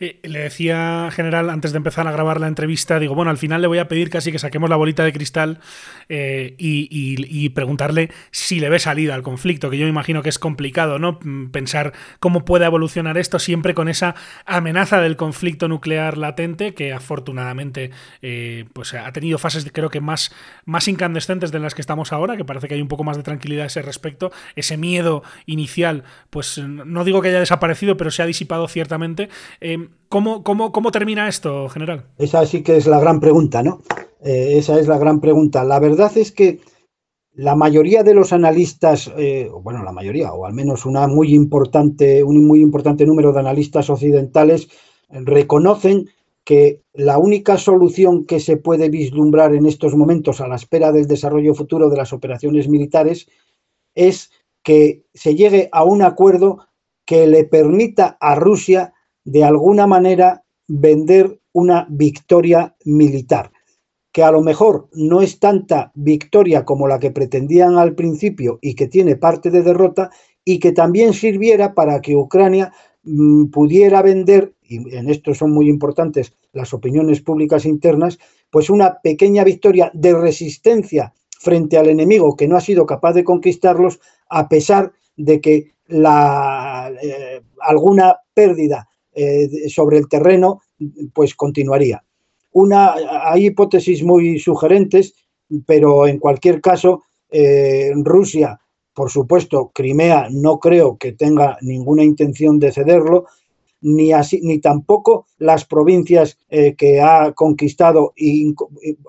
Eh, le decía, general, antes de empezar a grabar la entrevista, digo, bueno, al final le voy a pedir casi que saquemos la bolita de cristal eh, y, preguntarle si le ve salida al conflicto, que yo me imagino que es complicado, ¿no? Mm, pensar cómo puede evolucionar esto siempre con esa amenaza del conflicto nuclear latente, que afortunadamente eh, pues ha tenido fases, creo que más, más incandescentes de las que estamos ahora, que parece que hay un poco más de tranquilidad a ese respecto, ese miedo inicial pues no digo que haya desaparecido, pero se ha disipado ciertamente. Eh, ¿cómo, termina esto, general?
Esa sí que es la gran pregunta, ¿no? Eh, esa es la gran pregunta. La verdad es que la mayoría de los analistas, eh, bueno, la mayoría, o al menos una muy importante, un muy importante número de analistas occidentales, reconocen que la única solución que se puede vislumbrar en estos momentos a la espera del desarrollo futuro de las operaciones militares es que se llegue a un acuerdo que le permita a Rusia de alguna manera vender una victoria militar, que a lo mejor no es tanta victoria como la que pretendían al principio y que tiene parte de derrota, y que también sirviera para que Ucrania mm, pudiera vender, y en esto son muy importantes las opiniones públicas internas, pues una pequeña victoria de resistencia frente al enemigo que no ha sido capaz de conquistarlos, a pesar de que eh, alguna pérdida eh, sobre el terreno pues continuaría. Una, hay hipótesis muy sugerentes, pero en cualquier caso, eh, Rusia, por supuesto, Crimea no creo que tenga ninguna intención de cederlo, ni, así, ni tampoco las provincias que ha conquistado, y,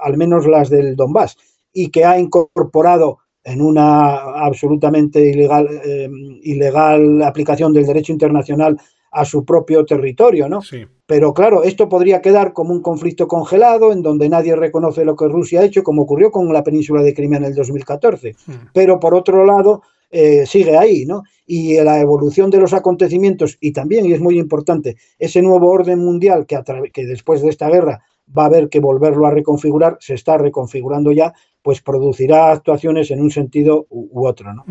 al menos las del Donbass, y que ha incorporado en una absolutamente ilegal, eh, ilegal aplicación del derecho internacional a su propio territorio, ¿no? Pero claro, esto podría quedar como un conflicto congelado en donde nadie reconoce lo que Rusia ha hecho, como ocurrió con la península de Crimea en el 2014. Hmm. Pero por otro lado, eh, sigue ahí, ¿no? Y la evolución de los acontecimientos, y también, y es muy importante, ese nuevo orden mundial que, que después de esta guerra va a haber que volverlo a reconfigurar, se está reconfigurando ya, pues producirá actuaciones en un sentido u, otro. ¿no?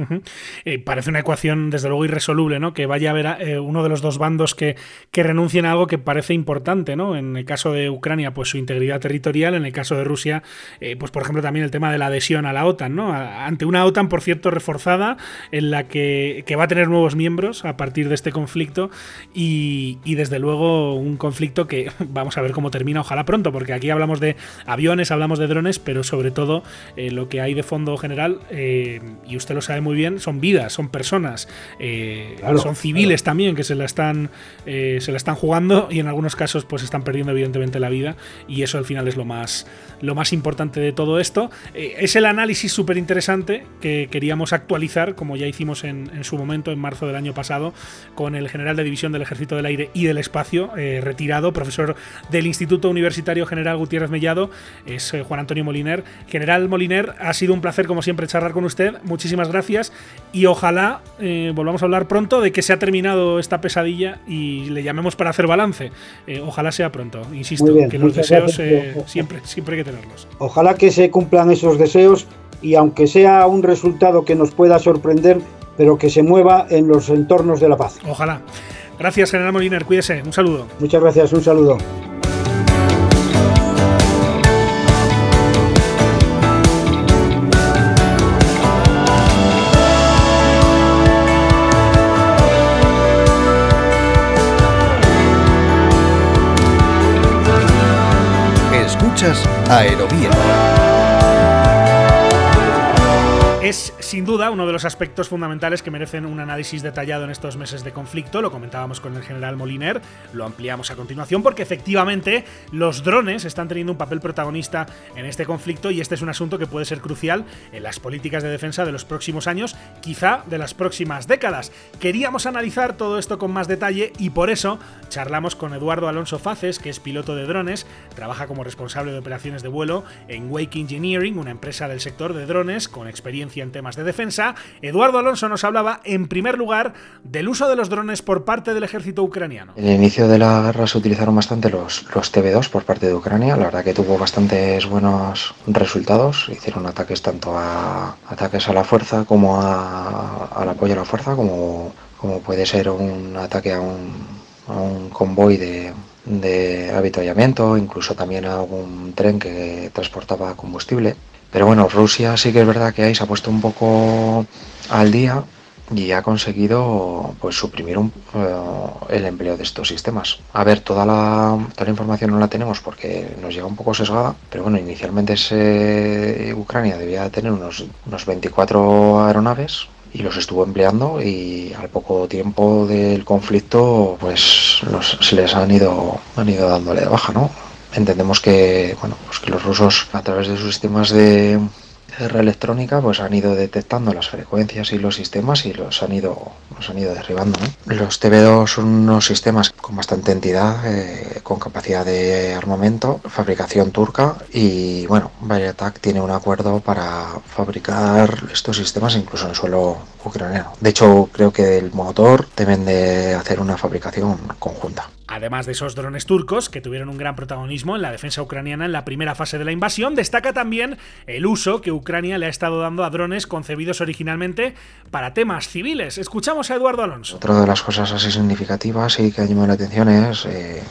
Eh, parece una ecuación, desde luego, irresoluble, ¿no? Que vaya a haber eh, uno de los dos bandos que, que renuncien a algo que parece importante, ¿no? En el caso de Ucrania, pues su integridad territorial, en el caso de Rusia, eh, pues por ejemplo también el tema de la adhesión a la OTAN, ¿no? ante una OTAN, por cierto, reforzada, en la que, que va a tener nuevos miembros a partir de este conflicto y, y desde luego un conflicto que (laughs) vamos a ver cómo termina, ojalá pronto, porque aquí hablamos de aviones, hablamos de drones, pero sobre todo eh, lo que hay de fondo general, eh, y usted lo sabe muy bien, son vidas, son personas, eh, son civiles también que se la están se la están jugando y en algunos casos pues están perdiendo evidentemente la vida y eso al final es lo más lo más importante de todo esto. es el análisis súper interesante que queríamos actualizar, como ya hicimos en, en, su momento, en marzo del año pasado, con el general de división del Ejército del Aire y del Espacio, retirado, profesor del Instituto Universitario General Gutiérrez Mellado, es Juan Antonio Moliner. General Moliner, ha sido un placer como siempre charlar con usted. Muchísimas gracias y ojalá eh, volvamos a hablar pronto de que se ha terminado esta pesadilla y le llamemos para hacer balance. Eh, ojalá sea pronto. Insisto, que los deseos eh, siempre, siempre hay que tenerlos.
Ojalá que se cumplan esos deseos y aunque sea un resultado que nos pueda sorprender, pero que se mueva en los entornos de la paz.
Ojalá. Gracias, General Moliner. Cuídese. Un saludo.
Muchas gracias. Un saludo.
Aerovía
es sin duda uno de los aspectos fundamentales que merecen un análisis detallado en estos meses de conflicto. Lo comentábamos con el general Moliner, lo ampliamos a continuación porque efectivamente los drones están teniendo un papel protagonista en este conflicto y este es un asunto que puede ser crucial en las políticas de defensa de los próximos años, quizá de las próximas décadas. Queríamos analizar todo esto con más detalle y por eso charlamos con Eduardo Alonso Faces, que es piloto de drones, trabaja como responsable de operaciones de vuelo en Wake Engineering, una empresa del sector de drones con experiencia en temas de defensa, Eduardo Alonso nos hablaba en primer lugar del uso de los drones por parte del ejército ucraniano.
En el inicio de la guerra se utilizaron bastante los, los TB2 por parte de Ucrania, la verdad que tuvo bastantes buenos resultados, hicieron ataques tanto a ataques a la fuerza como a, al apoyo a la fuerza, como, como puede ser un ataque a un, convoy de, de avituallamiento, incluso también a algún tren que transportaba combustible. Pero bueno, Rusia sí que es verdad que ahí se ha puesto un poco al día y ha conseguido pues suprimir un, eh, el empleo de estos sistemas. A ver, toda la, toda la información no la tenemos porque nos llega un poco sesgada, pero bueno, inicialmente Ucrania debía tener unos, unos 24 aeronaves y los estuvo empleando y al poco tiempo del conflicto pues se les han ido, han ido dándole de baja, ¿no? Entendemos que, bueno, pues que los rusos a través de sus sistemas de guerra electrónica pues han ido detectando las frecuencias y los sistemas y los han ido los han ido derribando los TB2 son unos sistemas con bastante entidad eh, con capacidad de armamento fabricación turca y bueno Bayatac tiene un acuerdo para fabricar estos sistemas incluso en suelo ucraniano. De hecho creo que el motor deben de hacer una fabricación conjunta
Además de esos drones turcos, que tuvieron un gran protagonismo en la defensa ucraniana en la primera fase de la invasión, destaca también el uso que Ucrania le ha estado dando a drones concebidos originalmente para temas civiles. Escuchamos a Eduardo Alonso.
Otra de las cosas así significativas y que ha llamado la atención es eh,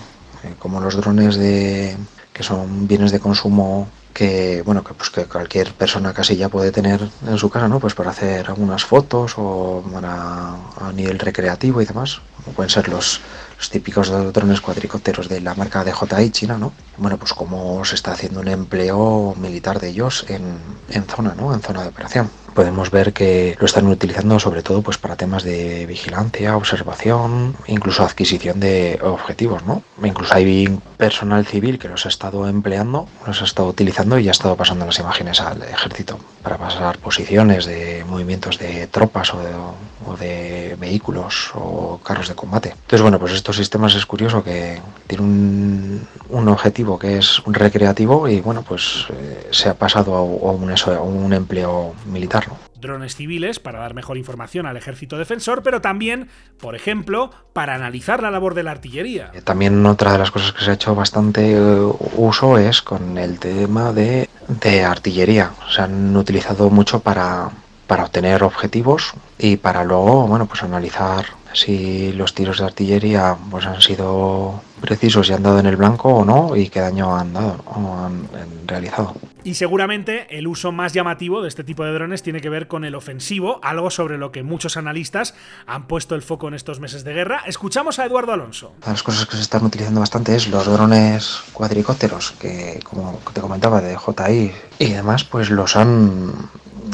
eh, como los drones de que son bienes de consumo que bueno que pues que cualquier persona casi ya puede tener en su casa no pues para hacer algunas fotos o para a nivel recreativo y demás como pueden ser los los típicos drones cuadricópteros de la marca DJI China, ¿no? Bueno, pues cómo se está haciendo un empleo militar de ellos en, en zona, ¿no? En zona de operación podemos ver que lo están utilizando sobre todo pues para temas de vigilancia, observación, incluso adquisición de objetivos, ¿no? Incluso hay personal civil que los ha estado empleando, los ha estado utilizando y ha estado pasando las imágenes al ejército para pasar posiciones de movimientos de tropas o de, vehículos o carros de combate. Entonces, bueno, pues estos sistemas es curioso que tienen un, un objetivo que es recreativo y bueno, pues eh, se ha pasado a, un, eso, a un empleo militar
drones civiles para dar mejor información al ejército defensor, pero también, por ejemplo, para analizar la labor de la artillería.
También otra de las cosas que se ha hecho bastante eh, uso es con el tema de, de artillería. Se han utilizado mucho para, para obtener objetivos y para luego, bueno, pues analizar si los tiros de artillería pues han sido precisos y han dado en el blanco o no y qué daño han dado o han, realizado.
Y seguramente el uso más llamativo de este tipo de drones tiene que ver con el ofensivo, algo sobre lo que muchos analistas han puesto el foco en estos meses de guerra. Escuchamos a Eduardo Alonso.
Una de las cosas que se están utilizando bastante es los drones cuadricópteros, que como te comentaba de JI y demás, pues los han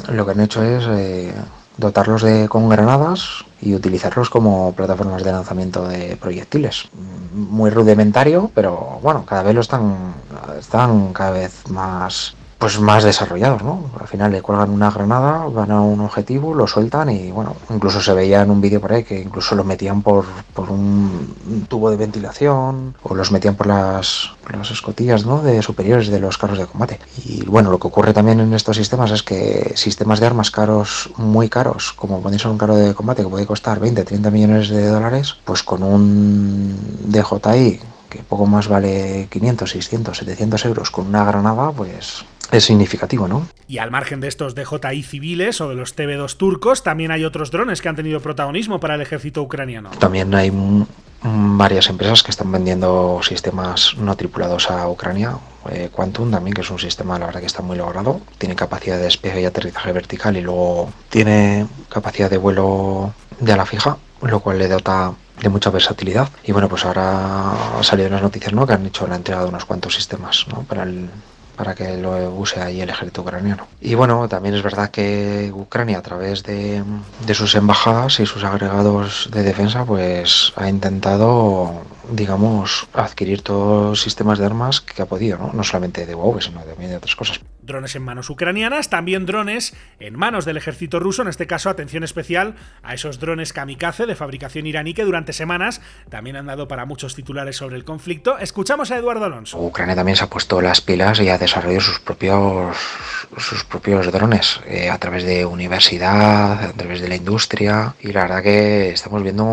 lo que han hecho es eh, dotarlos de con granadas y utilizarlos como plataformas de lanzamiento de proyectiles. Muy rudimentario, pero bueno, cada vez lo están, están cada vez más pues más desarrollados, ¿no? Al final le cuelgan una granada, van a un objetivo, lo sueltan y bueno, incluso se veía en un vídeo por ahí que incluso lo metían por, por un tubo de ventilación o los metían por las, las escotillas ¿no? de superiores de los carros de combate. Y bueno, lo que ocurre también en estos sistemas es que sistemas de armas caros, muy caros, como podéis ser un carro de combate que puede costar 20, 30 millones de dólares, pues con un DJI que poco más vale 500, 600, 700 euros con una granada, pues es significativo, ¿no?
Y al margen de estos DJI civiles o de los TB2 turcos, también hay otros drones que han tenido protagonismo para el ejército ucraniano.
También hay varias empresas que están vendiendo sistemas no tripulados a Ucrania. Eh, Quantum también, que es un sistema, la verdad, que está muy logrado. Tiene capacidad de despegue y aterrizaje vertical y luego tiene capacidad de vuelo de ala fija, lo cual le dota de mucha versatilidad. Y bueno, pues ahora ha salido unas noticias ¿no? que han hecho la entrega de unos cuantos sistemas ¿no? para el para que lo use ahí el ejército ucraniano. Y bueno, también es verdad que Ucrania a través de, de sus embajadas y sus agregados de defensa pues ha intentado digamos, adquirir todos los sistemas de armas que ha podido, ¿no? No solamente de WoW, sino también de otras cosas.
Drones en manos ucranianas, también drones en manos del ejército ruso, en este caso atención especial a esos drones kamikaze de fabricación iraní que durante semanas también han dado para muchos titulares sobre el conflicto. Escuchamos a Eduardo Alonso.
Ucrania también se ha puesto las pilas y ha desarrollado sus propios, sus propios drones eh, a través de universidad, a través de la industria y la verdad que estamos viendo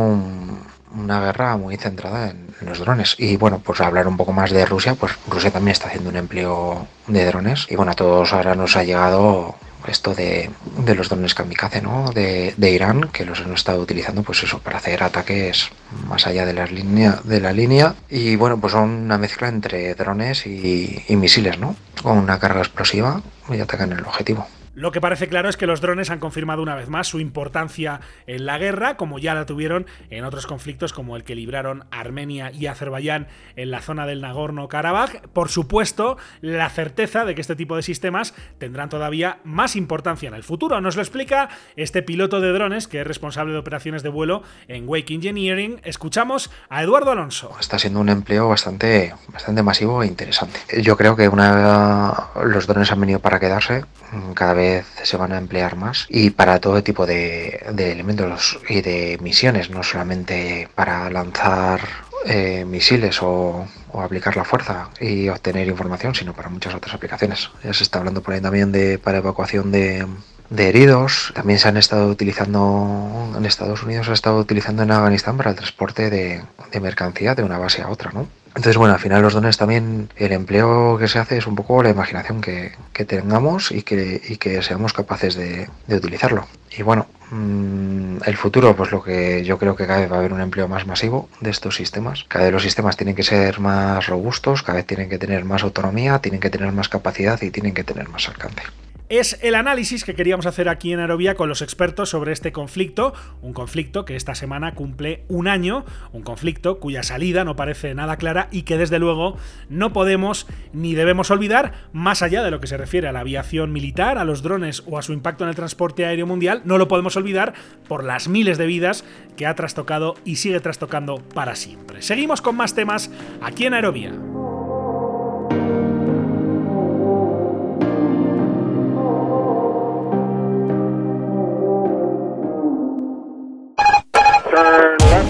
una guerra muy centrada en los drones. Y bueno, pues hablar un poco más de Rusia, pues Rusia también está haciendo un empleo de drones. Y bueno, a todos ahora nos ha llegado esto de, de los drones kamikaze ¿no? de, de, Irán, que los han estado utilizando pues eso, para hacer ataques más allá de, las línea, de la línea. Y bueno, pues son una mezcla entre drones y, y misiles, ¿no? Con una carga explosiva y atacan el objetivo.
Lo que parece claro es que los drones han confirmado una vez más su importancia en la guerra, como ya la tuvieron en otros conflictos como el que libraron Armenia y Azerbaiyán en la zona del Nagorno-Karabaj. Por supuesto, la certeza de que este tipo de sistemas tendrán todavía más importancia en el futuro. Nos lo explica este piloto de drones que es responsable de operaciones de vuelo en Wake Engineering. Escuchamos a Eduardo Alonso.
Está siendo un empleo bastante, bastante masivo e interesante. Yo creo que una, los drones han venido para quedarse. Cada vez se van a emplear más y para todo tipo de, elementos y de misiones, no solamente para lanzar eh, misiles o, aplicar la fuerza y obtener información, sino para muchas otras aplicaciones. Ya se está hablando por ahí también de para evacuación de, heridos. También se han estado utilizando en Estados Unidos, se ha estado utilizando en Afganistán para el transporte de, de mercancía de una base a otra, ¿no? Entonces, bueno, al final los dones también, el empleo que se hace es un poco la imaginación que, que tengamos y que, y que, seamos capaces de, de utilizarlo. Y bueno, mmm, el futuro, pues lo que yo creo que cada vez va a haber un empleo más masivo de estos sistemas. Cada vez los sistemas tienen que ser más robustos, cada vez tienen que tener más autonomía, tienen que tener más capacidad y tienen que tener más alcance
es el análisis que queríamos hacer aquí en Aerovía con los expertos sobre este conflicto, un conflicto que esta semana cumple un año, un conflicto cuya salida no parece nada clara y que desde luego no podemos ni debemos olvidar, más allá de lo que se refiere a la aviación militar, a los drones o a su impacto en el transporte aéreo mundial, no lo podemos olvidar por las miles de vidas que ha trastocado y sigue trastocando para siempre. Seguimos con más temas aquí en Aerovía.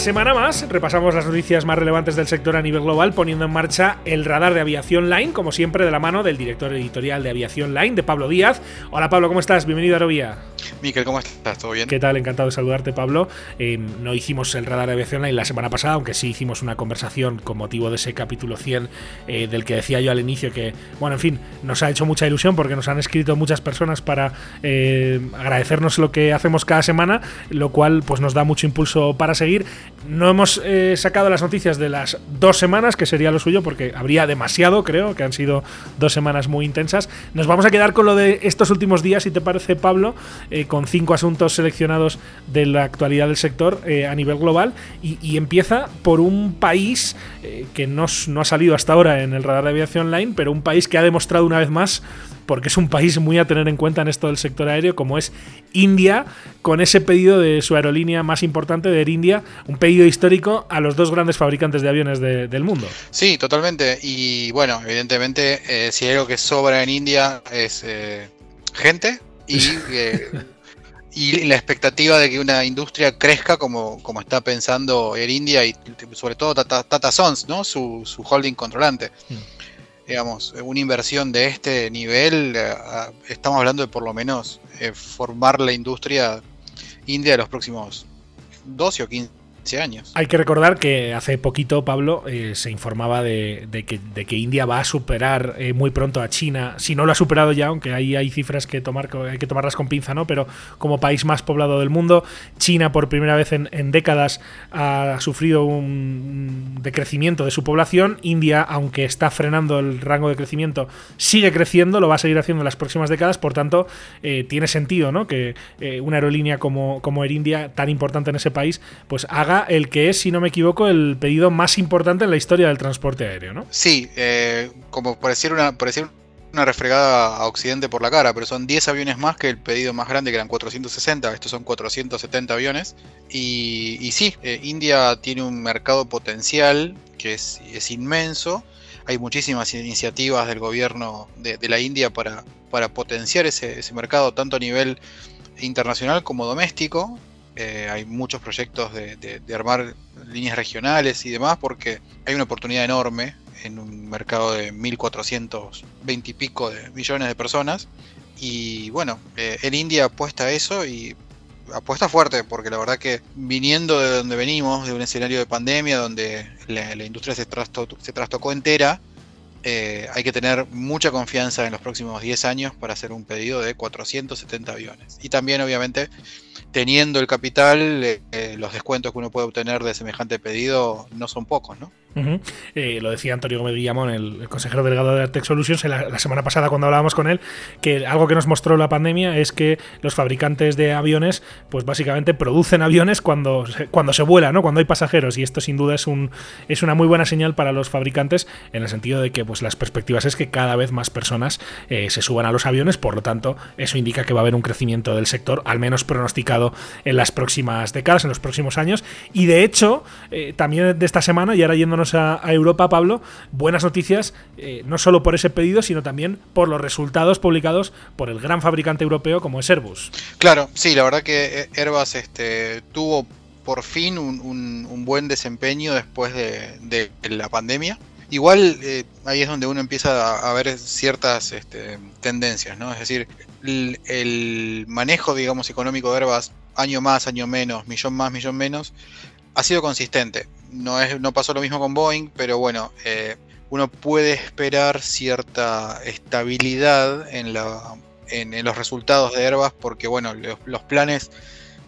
semana más repasamos las noticias más relevantes del sector a nivel global, poniendo en marcha el radar de aviación line, como siempre, de la mano del director editorial de aviación line, de Pablo Díaz. Hola Pablo, ¿cómo estás? Bienvenido a Aerovía.
Miquel, ¿cómo estás? ¿Todo bien?
¿Qué tal? Encantado de saludarte, Pablo. Eh, no hicimos el radar de aviación line la semana pasada, aunque sí hicimos una conversación con motivo de ese capítulo 100 eh, del que decía yo al inicio que, bueno, en fin, nos ha hecho mucha ilusión porque nos han escrito muchas personas para eh, agradecernos lo que hacemos cada semana, lo cual pues nos da mucho impulso para seguir. No hemos sacado las noticias de las dos semanas, que sería lo suyo, porque habría demasiado, creo, que han sido dos semanas muy intensas. Nos vamos a quedar con lo de estos últimos días, si te parece, Pablo con cinco asuntos seleccionados de la actualidad del sector eh, a nivel global y, empieza por un país eh, que no, no, ha salido hasta ahora en el radar de aviación online, pero un país que ha demostrado una vez más porque es un país muy a tener en cuenta en esto del sector aéreo, como es India, con ese pedido de su aerolínea más importante, de Air India, un pedido histórico a los dos grandes fabricantes de aviones del mundo.
Sí, totalmente. Y bueno, evidentemente, eh, si hay algo que sobra en India es gente y (laughs) y la expectativa de que una industria crezca como, como está pensando Air India y sobre todo Tata, Sons, ¿no? Su, su holding controlante. Mm. Digamos, una inversión de este nivel, eh, estamos hablando de por lo menos eh, formar la industria india de los próximos 12 o 15
Hay que recordar que hace poquito, Pablo, eh, se informaba de, que, India va a superar eh, muy pronto a China. Si no lo ha superado ya, aunque ahí hay cifras que tomar, hay que tomarlas con pinza, ¿no? Pero como país más poblado del mundo, China por primera vez en, décadas ha sufrido un decrecimiento de su población. India, aunque está frenando el rango de crecimiento, sigue creciendo, lo va a seguir haciendo en las próximas décadas. Por tanto, eh, tiene sentido, ¿no? Que una aerolínea como, como Air India, tan importante en ese país, pues haga el que es, si no me equivoco, el pedido más importante en la historia del transporte aéreo, ¿no?
Sí, eh, como por decir, una, refregada a Occidente por la cara, pero son 10 aviones más que el pedido más grande, que eran 460, estos son 470 aviones. Y, sí, eh, India tiene un mercado potencial que es, inmenso. Hay muchísimas iniciativas del gobierno de, la India para, potenciar ese mercado, tanto a nivel internacional como doméstico. Eh, hay muchos proyectos de, armar líneas regionales y demás porque hay una oportunidad enorme en un mercado de 1.420 y pico de millones de personas. Y bueno, eh, en India apuesta a eso y apuesta fuerte porque la verdad que viniendo de donde venimos, de un escenario de pandemia donde la, industria se, se trastocó entera, eh, hay que tener mucha confianza en los próximos 10 años para hacer un pedido de 470 aviones. Y también obviamente teniendo el capital, eh, eh, los descuentos que uno puede obtener de semejante pedido no son pocos, ¿no?
Eh, lo decía Antonio Gómez Guillamón, el, consejero delegado de Tech Solutions, la, semana pasada cuando hablábamos con él, que algo que nos mostró la pandemia es que los fabricantes de aviones, pues básicamente producen aviones cuando cuando se vuela, ¿no? Cuando hay pasajeros. Y esto sin duda es un es una muy buena señal para los fabricantes en el sentido de que pues las perspectivas es que cada vez más personas se suban a los aviones, por lo tanto, eso indica que va a haber un crecimiento del sector, al menos pronosticado en las próximas décadas, en los próximos años. Y de hecho, eh, también de esta semana, y ahora yéndonos a, Europa, Pablo, buenas noticias, eh, no solo por ese pedido, sino también por los resultados publicados por el gran fabricante europeo como es Airbus.
Claro, sí, la verdad que eh, Airbus este, tuvo por fin un, buen desempeño después de, la pandemia. Igual ahí es donde uno empieza a, ver ciertas este, tendencias, ¿no? Es decir, el, manejo, digamos, económico de Airbus, año más, año menos, millón más, millón menos, ha sido consistente. No, es, no pasó lo mismo con Boeing, pero bueno, eh, uno puede esperar cierta estabilidad en, la, en, los resultados de Airbus porque, bueno, los, planes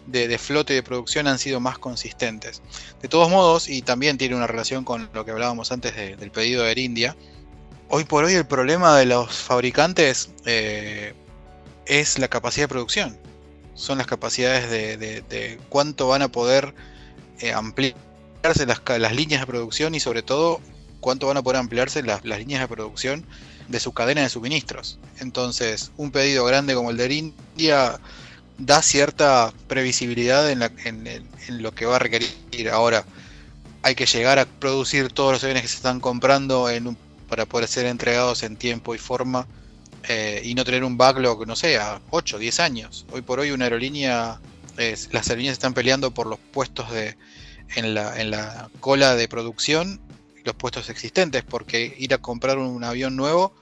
de, flote de producción han sido más consistentes. De todos modos, y también tiene una relación con lo que hablábamos antes del pedido de Air India, hoy por hoy el problema de los fabricantes eh, es la capacidad de producción. Son las capacidades de, cuánto van a poder eh, ampliarse las, líneas de producción y sobre todo cuánto van a poder ampliarse las, líneas de producción de su cadena de suministros. Entonces, un pedido grande como el de India da cierta previsibilidad en, lo que va a requerir. Ahora, hay que llegar a producir todos los aviones que se están comprando para poder ser entregados en tiempo y forma eh, y no tener un backlog, no sé, a 8, 10 años. Hoy por hoy una aerolínea, las aerolíneas están peleando por los puestos de, en, la, en la cola de producción, los puestos existentes, porque ir a comprar un avión nuevo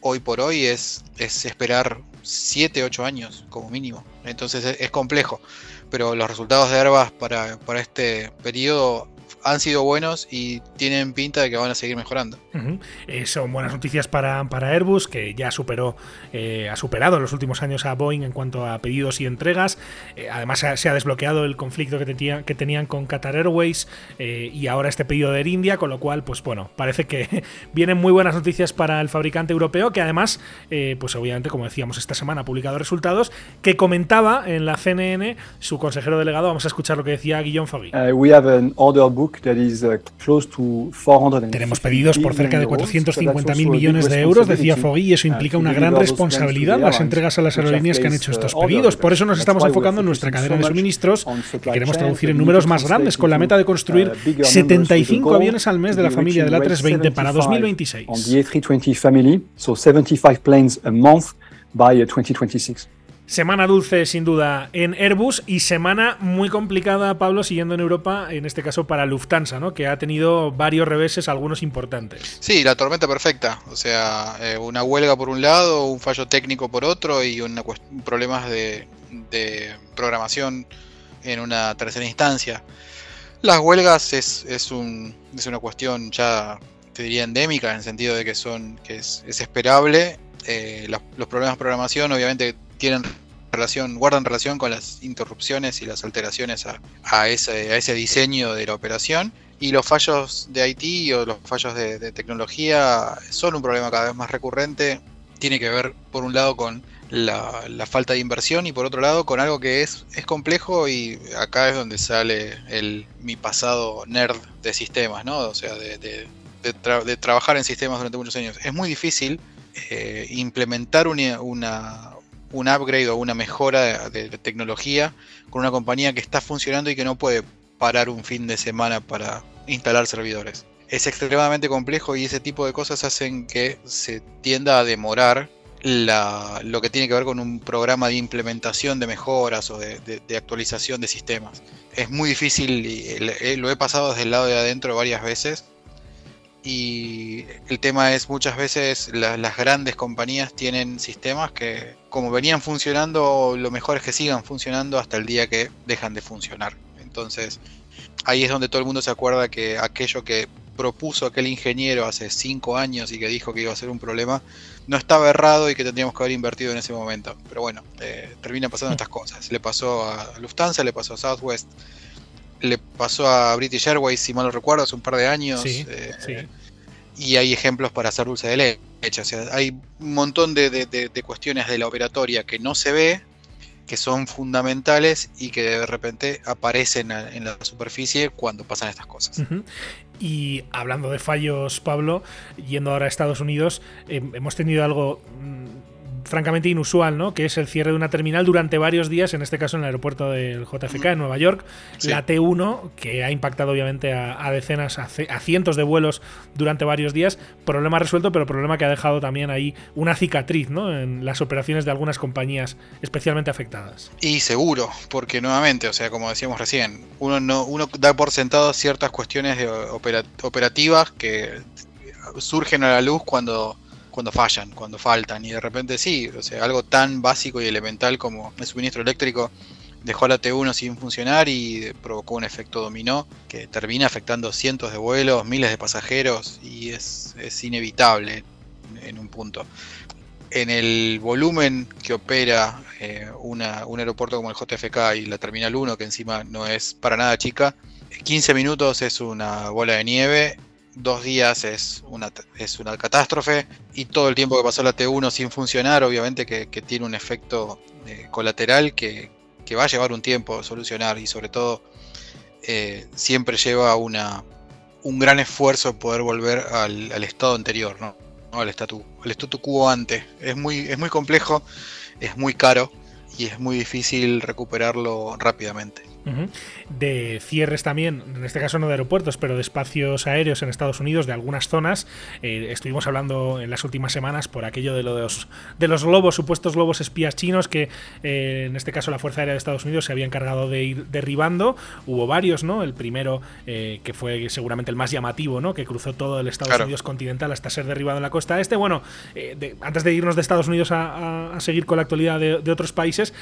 hoy por hoy es, es esperar 7, 8 años como mínimo. Entonces es, complejo. Pero los resultados de Airbus para, para este periodo han sido buenos y tienen pinta de que van a seguir mejorando.
Eh, son buenas noticias para, para Airbus, que ya superó, eh, ha superado en los últimos años a Boeing en cuanto a pedidos y entregas. Eh, además, se ha, desbloqueado el conflicto que, que tenían con Qatar Airways y ahora este pedido de Air India, con lo cual, pues bueno, parece que (laughs) vienen muy buenas noticias para el fabricante europeo, que además, pues obviamente, como decíamos, esta semana ha publicado resultados, que comentaba en la CNN su consejero delegado. Vamos a escuchar lo que decía Guillaume Fogui.
we have an order book
Tenemos pedidos por cerca de 450.000 millones de euros, decía Fogui, y eso uh, implica una gran responsabilidad las entregas a las aerolíneas que han hecho estos uh, pedidos. Por eso nos estamos enfocando en nuestra cadena de suministros, que queremos traducir en números más grandes, con la meta de construir 75 aviones al mes de la familia de la 320 para 2026. Semana dulce, sin duda, en Airbus y semana muy complicada, Pablo, siguiendo en Europa, en este caso para Lufthansa, ¿no? que ha tenido varios reveses, algunos importantes.
Sí, la tormenta perfecta. O sea, eh, una huelga por un lado, un fallo técnico por otro y una problemas de, programación en una tercera instancia. Las huelgas es, es, un, es una cuestión ya, te diría, endémica, en el sentido de que, son, que es, esperable. Eh, los problemas de programación, obviamente, tienen relación, guardan relación con las interrupciones y las alteraciones a, ese, diseño de la operación. Y los fallos de IT o los fallos de, tecnología son un problema cada vez más recurrente. Tiene que ver, por un lado, con la, falta de inversión y por otro lado con algo que es, es complejo y acá es donde sale el, mi pasado nerd de sistemas, ¿no? O sea, de, trabajar en sistemas durante muchos años. Es muy difícil eh, implementar una, un upgrade o una mejora de, tecnología con una compañía que está funcionando y que no puede parar un fin de semana para instalar servidores. Es extremadamente complejo y ese tipo de cosas hacen que se tienda a demorar lo que tiene que ver con un programa de implementación de mejoras o de, actualización de sistemas. Es muy difícil, y lo he pasado desde el lado de adentro varias veces, y el tema es muchas veces las grandes compañías tienen sistemas que como venían funcionando, lo mejor es que sigan funcionando hasta el día que dejan de funcionar. Entonces ahí es donde todo el mundo se acuerda que aquello que propuso aquel ingeniero hace cinco años y que dijo que iba a ser un problema, no estaba errado y que tendríamos que haber invertido en ese momento. Pero bueno, eh, terminan pasando estas cosas. Le pasó a Lufthansa, le pasó a Southwest le pasó a British Airways, si mal no recuerdo, hace un par de años. Eh, y hay ejemplos para hacer dulce de leche. O sea, hay un montón de, cuestiones de la operatoria que no se ve, que son fundamentales y que de repente aparecen en la superficie cuando pasan estas cosas.
Y hablando de fallos, Pablo, yendo ahora a Estados Unidos, eh, hemos tenido algo mm, francamente inusual, ¿no? Que es el cierre de una terminal durante varios días, en este caso en el aeropuerto del JFK en Nueva York, la T1, que ha impactado obviamente a, decenas, a, cientos de vuelos durante varios días. Problema resuelto, pero problema que ha dejado también ahí una cicatriz, ¿no? En las operaciones de algunas compañías especialmente afectadas.
Y seguro, porque nuevamente, o sea, como decíamos recién, uno no, uno da por sentado ciertas cuestiones de operativas que surgen a la luz cuando cuando fallan, cuando faltan. Y de repente sí, o sea, algo tan básico y elemental como el suministro eléctrico dejó a la T1 sin funcionar y provocó un efecto dominó que termina afectando cientos de vuelos, miles de pasajeros y es, inevitable en un punto. en el volumen que opera eh, una, un aeropuerto como el JFK y la Terminal 1, que encima no es para nada chica, 15 minutos es una bola de nieve, dos días es una, es una catástrofe y todo el tiempo que pasó la T1 sin funcionar, obviamente que, que tiene un efecto eh, colateral que, que, va a llevar un tiempo solucionar y sobre todo eh, siempre lleva una, un gran esfuerzo poder volver al, al estado anterior, ¿no? ¿no? Al, statu, al statu quo antes. Es muy, es muy complejo, es muy caro y es muy difícil recuperarlo rápidamente.
Uh -huh. De cierres también, en este caso no de aeropuertos, pero de espacios aéreos en Estados Unidos, de algunas zonas. Eh, estuvimos hablando en las últimas semanas por aquello de los, de los globos, supuestos globos espías chinos, que eh, en este caso la Fuerza Aérea de Estados Unidos se había encargado de ir derribando. Hubo varios, ¿no? El primero, eh, que fue seguramente el más llamativo, ¿no? Que cruzó todo el Estados claro. Unidos continental hasta ser derribado en la costa este. Bueno, de, antes de irnos de Estados Unidos a, a, a seguir con la actualidad de, de otros países,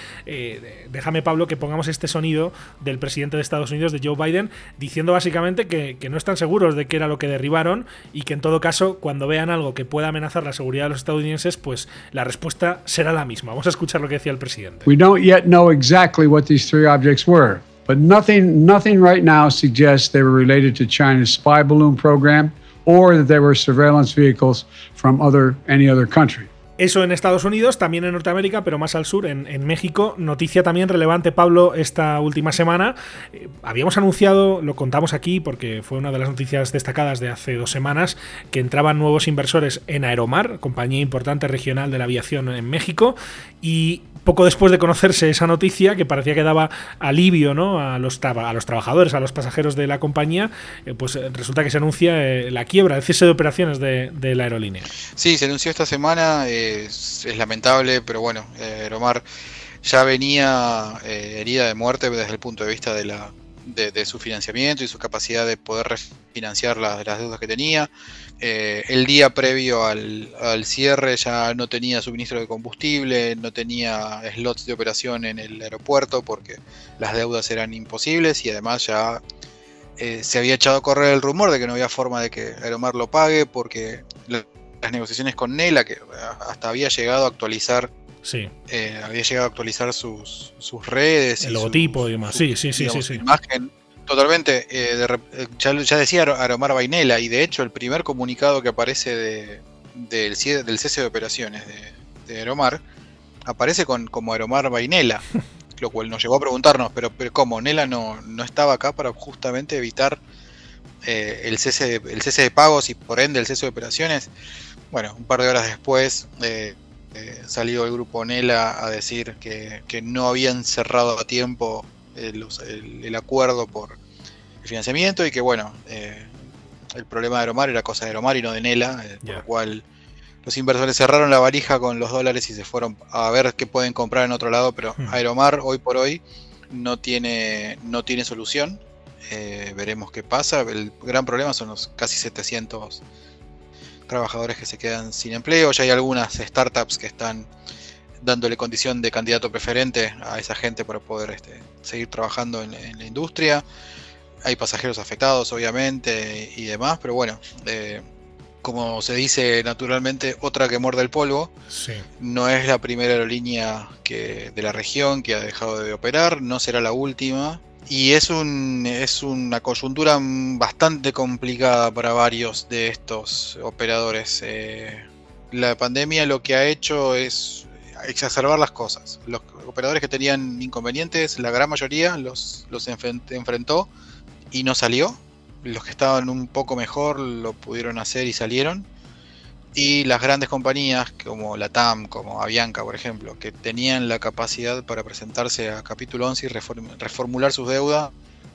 déjame, Pablo, que pongamos este sonido del presidente de Estados Unidos, de Joe Biden, diciendo básicamente que, que, no están seguros de qué era lo que derribaron y que en todo caso, cuando vean algo que pueda amenazar la seguridad de los estadounidenses, pues la respuesta será la misma. Vamos a escuchar lo que decía el presidente.
We don't yet know exactly what these three objects were, but nothing, nothing right now suggests they were related to China's spy balloon program or that they were surveillance vehicles from other any other country.
Eso en Estados Unidos, también en Norteamérica, pero más al sur, en, México. Noticia también relevante, Pablo, esta última semana. Eh, habíamos anunciado, lo contamos aquí porque fue una de las noticias destacadas de hace dos semanas, que entraban nuevos inversores en Aeromar, compañía importante regional de la aviación en México, y poco después de conocerse esa noticia, que parecía que daba alivio ¿no? a, los trabajadores, a los pasajeros de la compañía, eh, pues resulta que se anuncia eh, la quiebra, el cese de operaciones de, la aerolínea.
Sí, se anunció esta semana, eh, es, lamentable, pero bueno, Aeromar ya venía herida de muerte desde el punto de vista de la, de, su financiamiento y su capacidad de poder refinanciar las, las deudas que tenía. Eh, el día previo al, al, cierre ya no tenía suministro de combustible, no tenía slots de operación en el aeropuerto porque las deudas eran imposibles y además ya eh, se había echado a correr el rumor de que no había forma de que Aeromar lo pague porque las negociaciones con Nela, que hasta había llegado a actualizar
Sí.
Eh, había llegado a actualizar sus, sus redes.
El y logotipo su, y demás. Sí, sí, sí,
digamos,
sí, sí.
Imagen. Totalmente. Eh, de, ya, ya, decía Aromar Vainela, y de hecho, el primer comunicado que aparece de, del, del cese de operaciones de, de Aeromar aparece con, como Aeromar Vainela. (laughs) lo cual nos llevó a preguntarnos, pero, pero ¿cómo? Nela no, no estaba acá para justamente evitar eh, el, cese de, el cese de pagos y por ende el cese de operaciones. Bueno, un par de horas después eh, eh, salió el grupo Nela a decir que, que no habían cerrado a tiempo el, el, el, acuerdo por el financiamiento y que bueno, eh, el problema de Aeromar era cosa de Aeromar y no de Nela, eh, yeah. por lo cual los inversores cerraron la varija con los dólares y se fueron a ver qué pueden comprar en otro lado, pero hmm. Aeromar hoy por hoy no tiene, no tiene solución. Eh, veremos qué pasa. El gran problema son los casi 700 trabajadores que se quedan sin empleo. Ya hay algunas startups que están dándole condición de candidato preferente a esa gente para poder este, seguir trabajando en, en, la industria. Hay pasajeros afectados, obviamente, y demás, pero bueno, eh, como se dice naturalmente, otra que muerde el polvo.
Sí.
No es la primera aerolínea que, de la región que ha dejado de operar, no será la última. Y es, un, es una coyuntura bastante complicada para varios de estos operadores. Eh, la pandemia lo que ha hecho es exacerbar las cosas. Los operadores que tenían inconvenientes, la gran mayoría los, los enfrentó y no salió. Los que estaban un poco mejor lo pudieron hacer y salieron. Y las grandes compañías como la TAM, como Avianca, por ejemplo, que tenían la capacidad para presentarse a capítulo 11 y reform reformular sus deudas,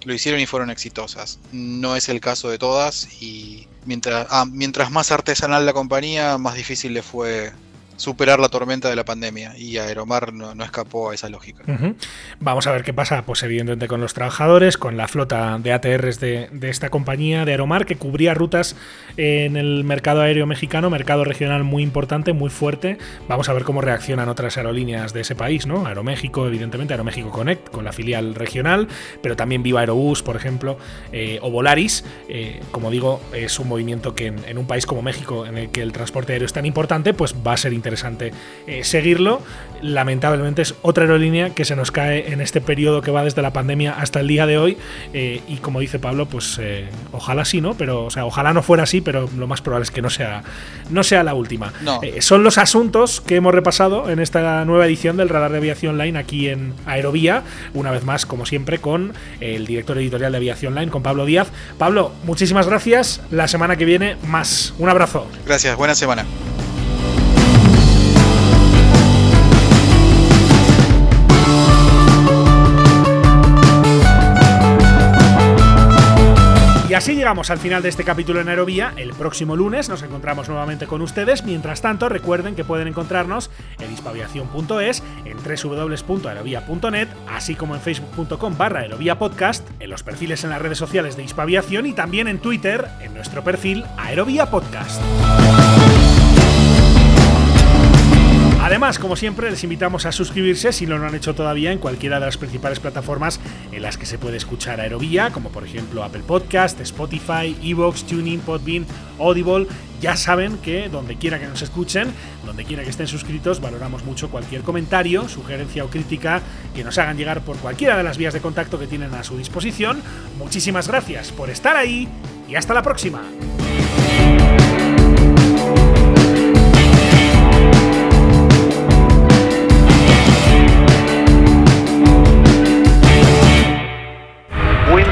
lo hicieron y fueron exitosas. No es el caso de todas y mientras, ah, mientras más artesanal la compañía, más difícil le fue superar la tormenta de la pandemia y Aeromar no, escapó a esa lógica.
Vamos a ver qué pasa, pues evidentemente con los trabajadores, con la flota de ATRs de, de, esta compañía de Aeromar que cubría rutas en el mercado aéreo mexicano, mercado regional muy importante, muy fuerte. Vamos a ver cómo reaccionan otras aerolíneas de ese país, ¿no? Aeroméxico, evidentemente, Aeroméxico Connect con la filial regional, pero también Viva Aerobús, por ejemplo, eh, o Volaris. Eh, como digo, es un movimiento que en, en un país como México, en el que el transporte aéreo es tan importante, pues va a ser interesante interesante eh, seguirlo. Lamentablemente es otra aerolínea que se nos cae en este periodo que va desde la pandemia hasta el día de hoy. eh, y como dice Pablo, pues eh, ojalá sí, ¿no? Pero, o sea, ojalá no fuera así, pero lo más probable es que no sea, no sea la última.
No.
Son los asuntos que hemos repasado en esta nueva edición del Radar de Aviación Line aquí en Aerovía. Una vez más, como siempre, con el director editorial de Aviación Line, con Pablo Díaz. Pablo, muchísimas gracias. La semana que viene, más. Un abrazo.
Gracias, buena semana.
Llegamos al final de este capítulo en Aerovía. El próximo lunes nos encontramos nuevamente con ustedes. Mientras tanto, recuerden que pueden encontrarnos en hispaviación.es, en www.aerovía.net, así como en facebook.com barra podcast, en los perfiles en las redes sociales de Hispaviación y también en Twitter, en nuestro perfil Aerovía Podcast. Además, como siempre, les invitamos a suscribirse si no lo han hecho todavía en cualquiera de las principales plataformas en las que se puede escuchar Aerovía, como por ejemplo Apple Podcast, Spotify, Evox, Tuning, Podbean, Audible. Ya saben que donde quiera que nos escuchen, donde quiera que estén suscritos, valoramos mucho cualquier comentario, sugerencia o crítica que nos hagan llegar por cualquiera de las vías de contacto que tienen a su disposición. Muchísimas gracias por estar ahí y hasta la próxima.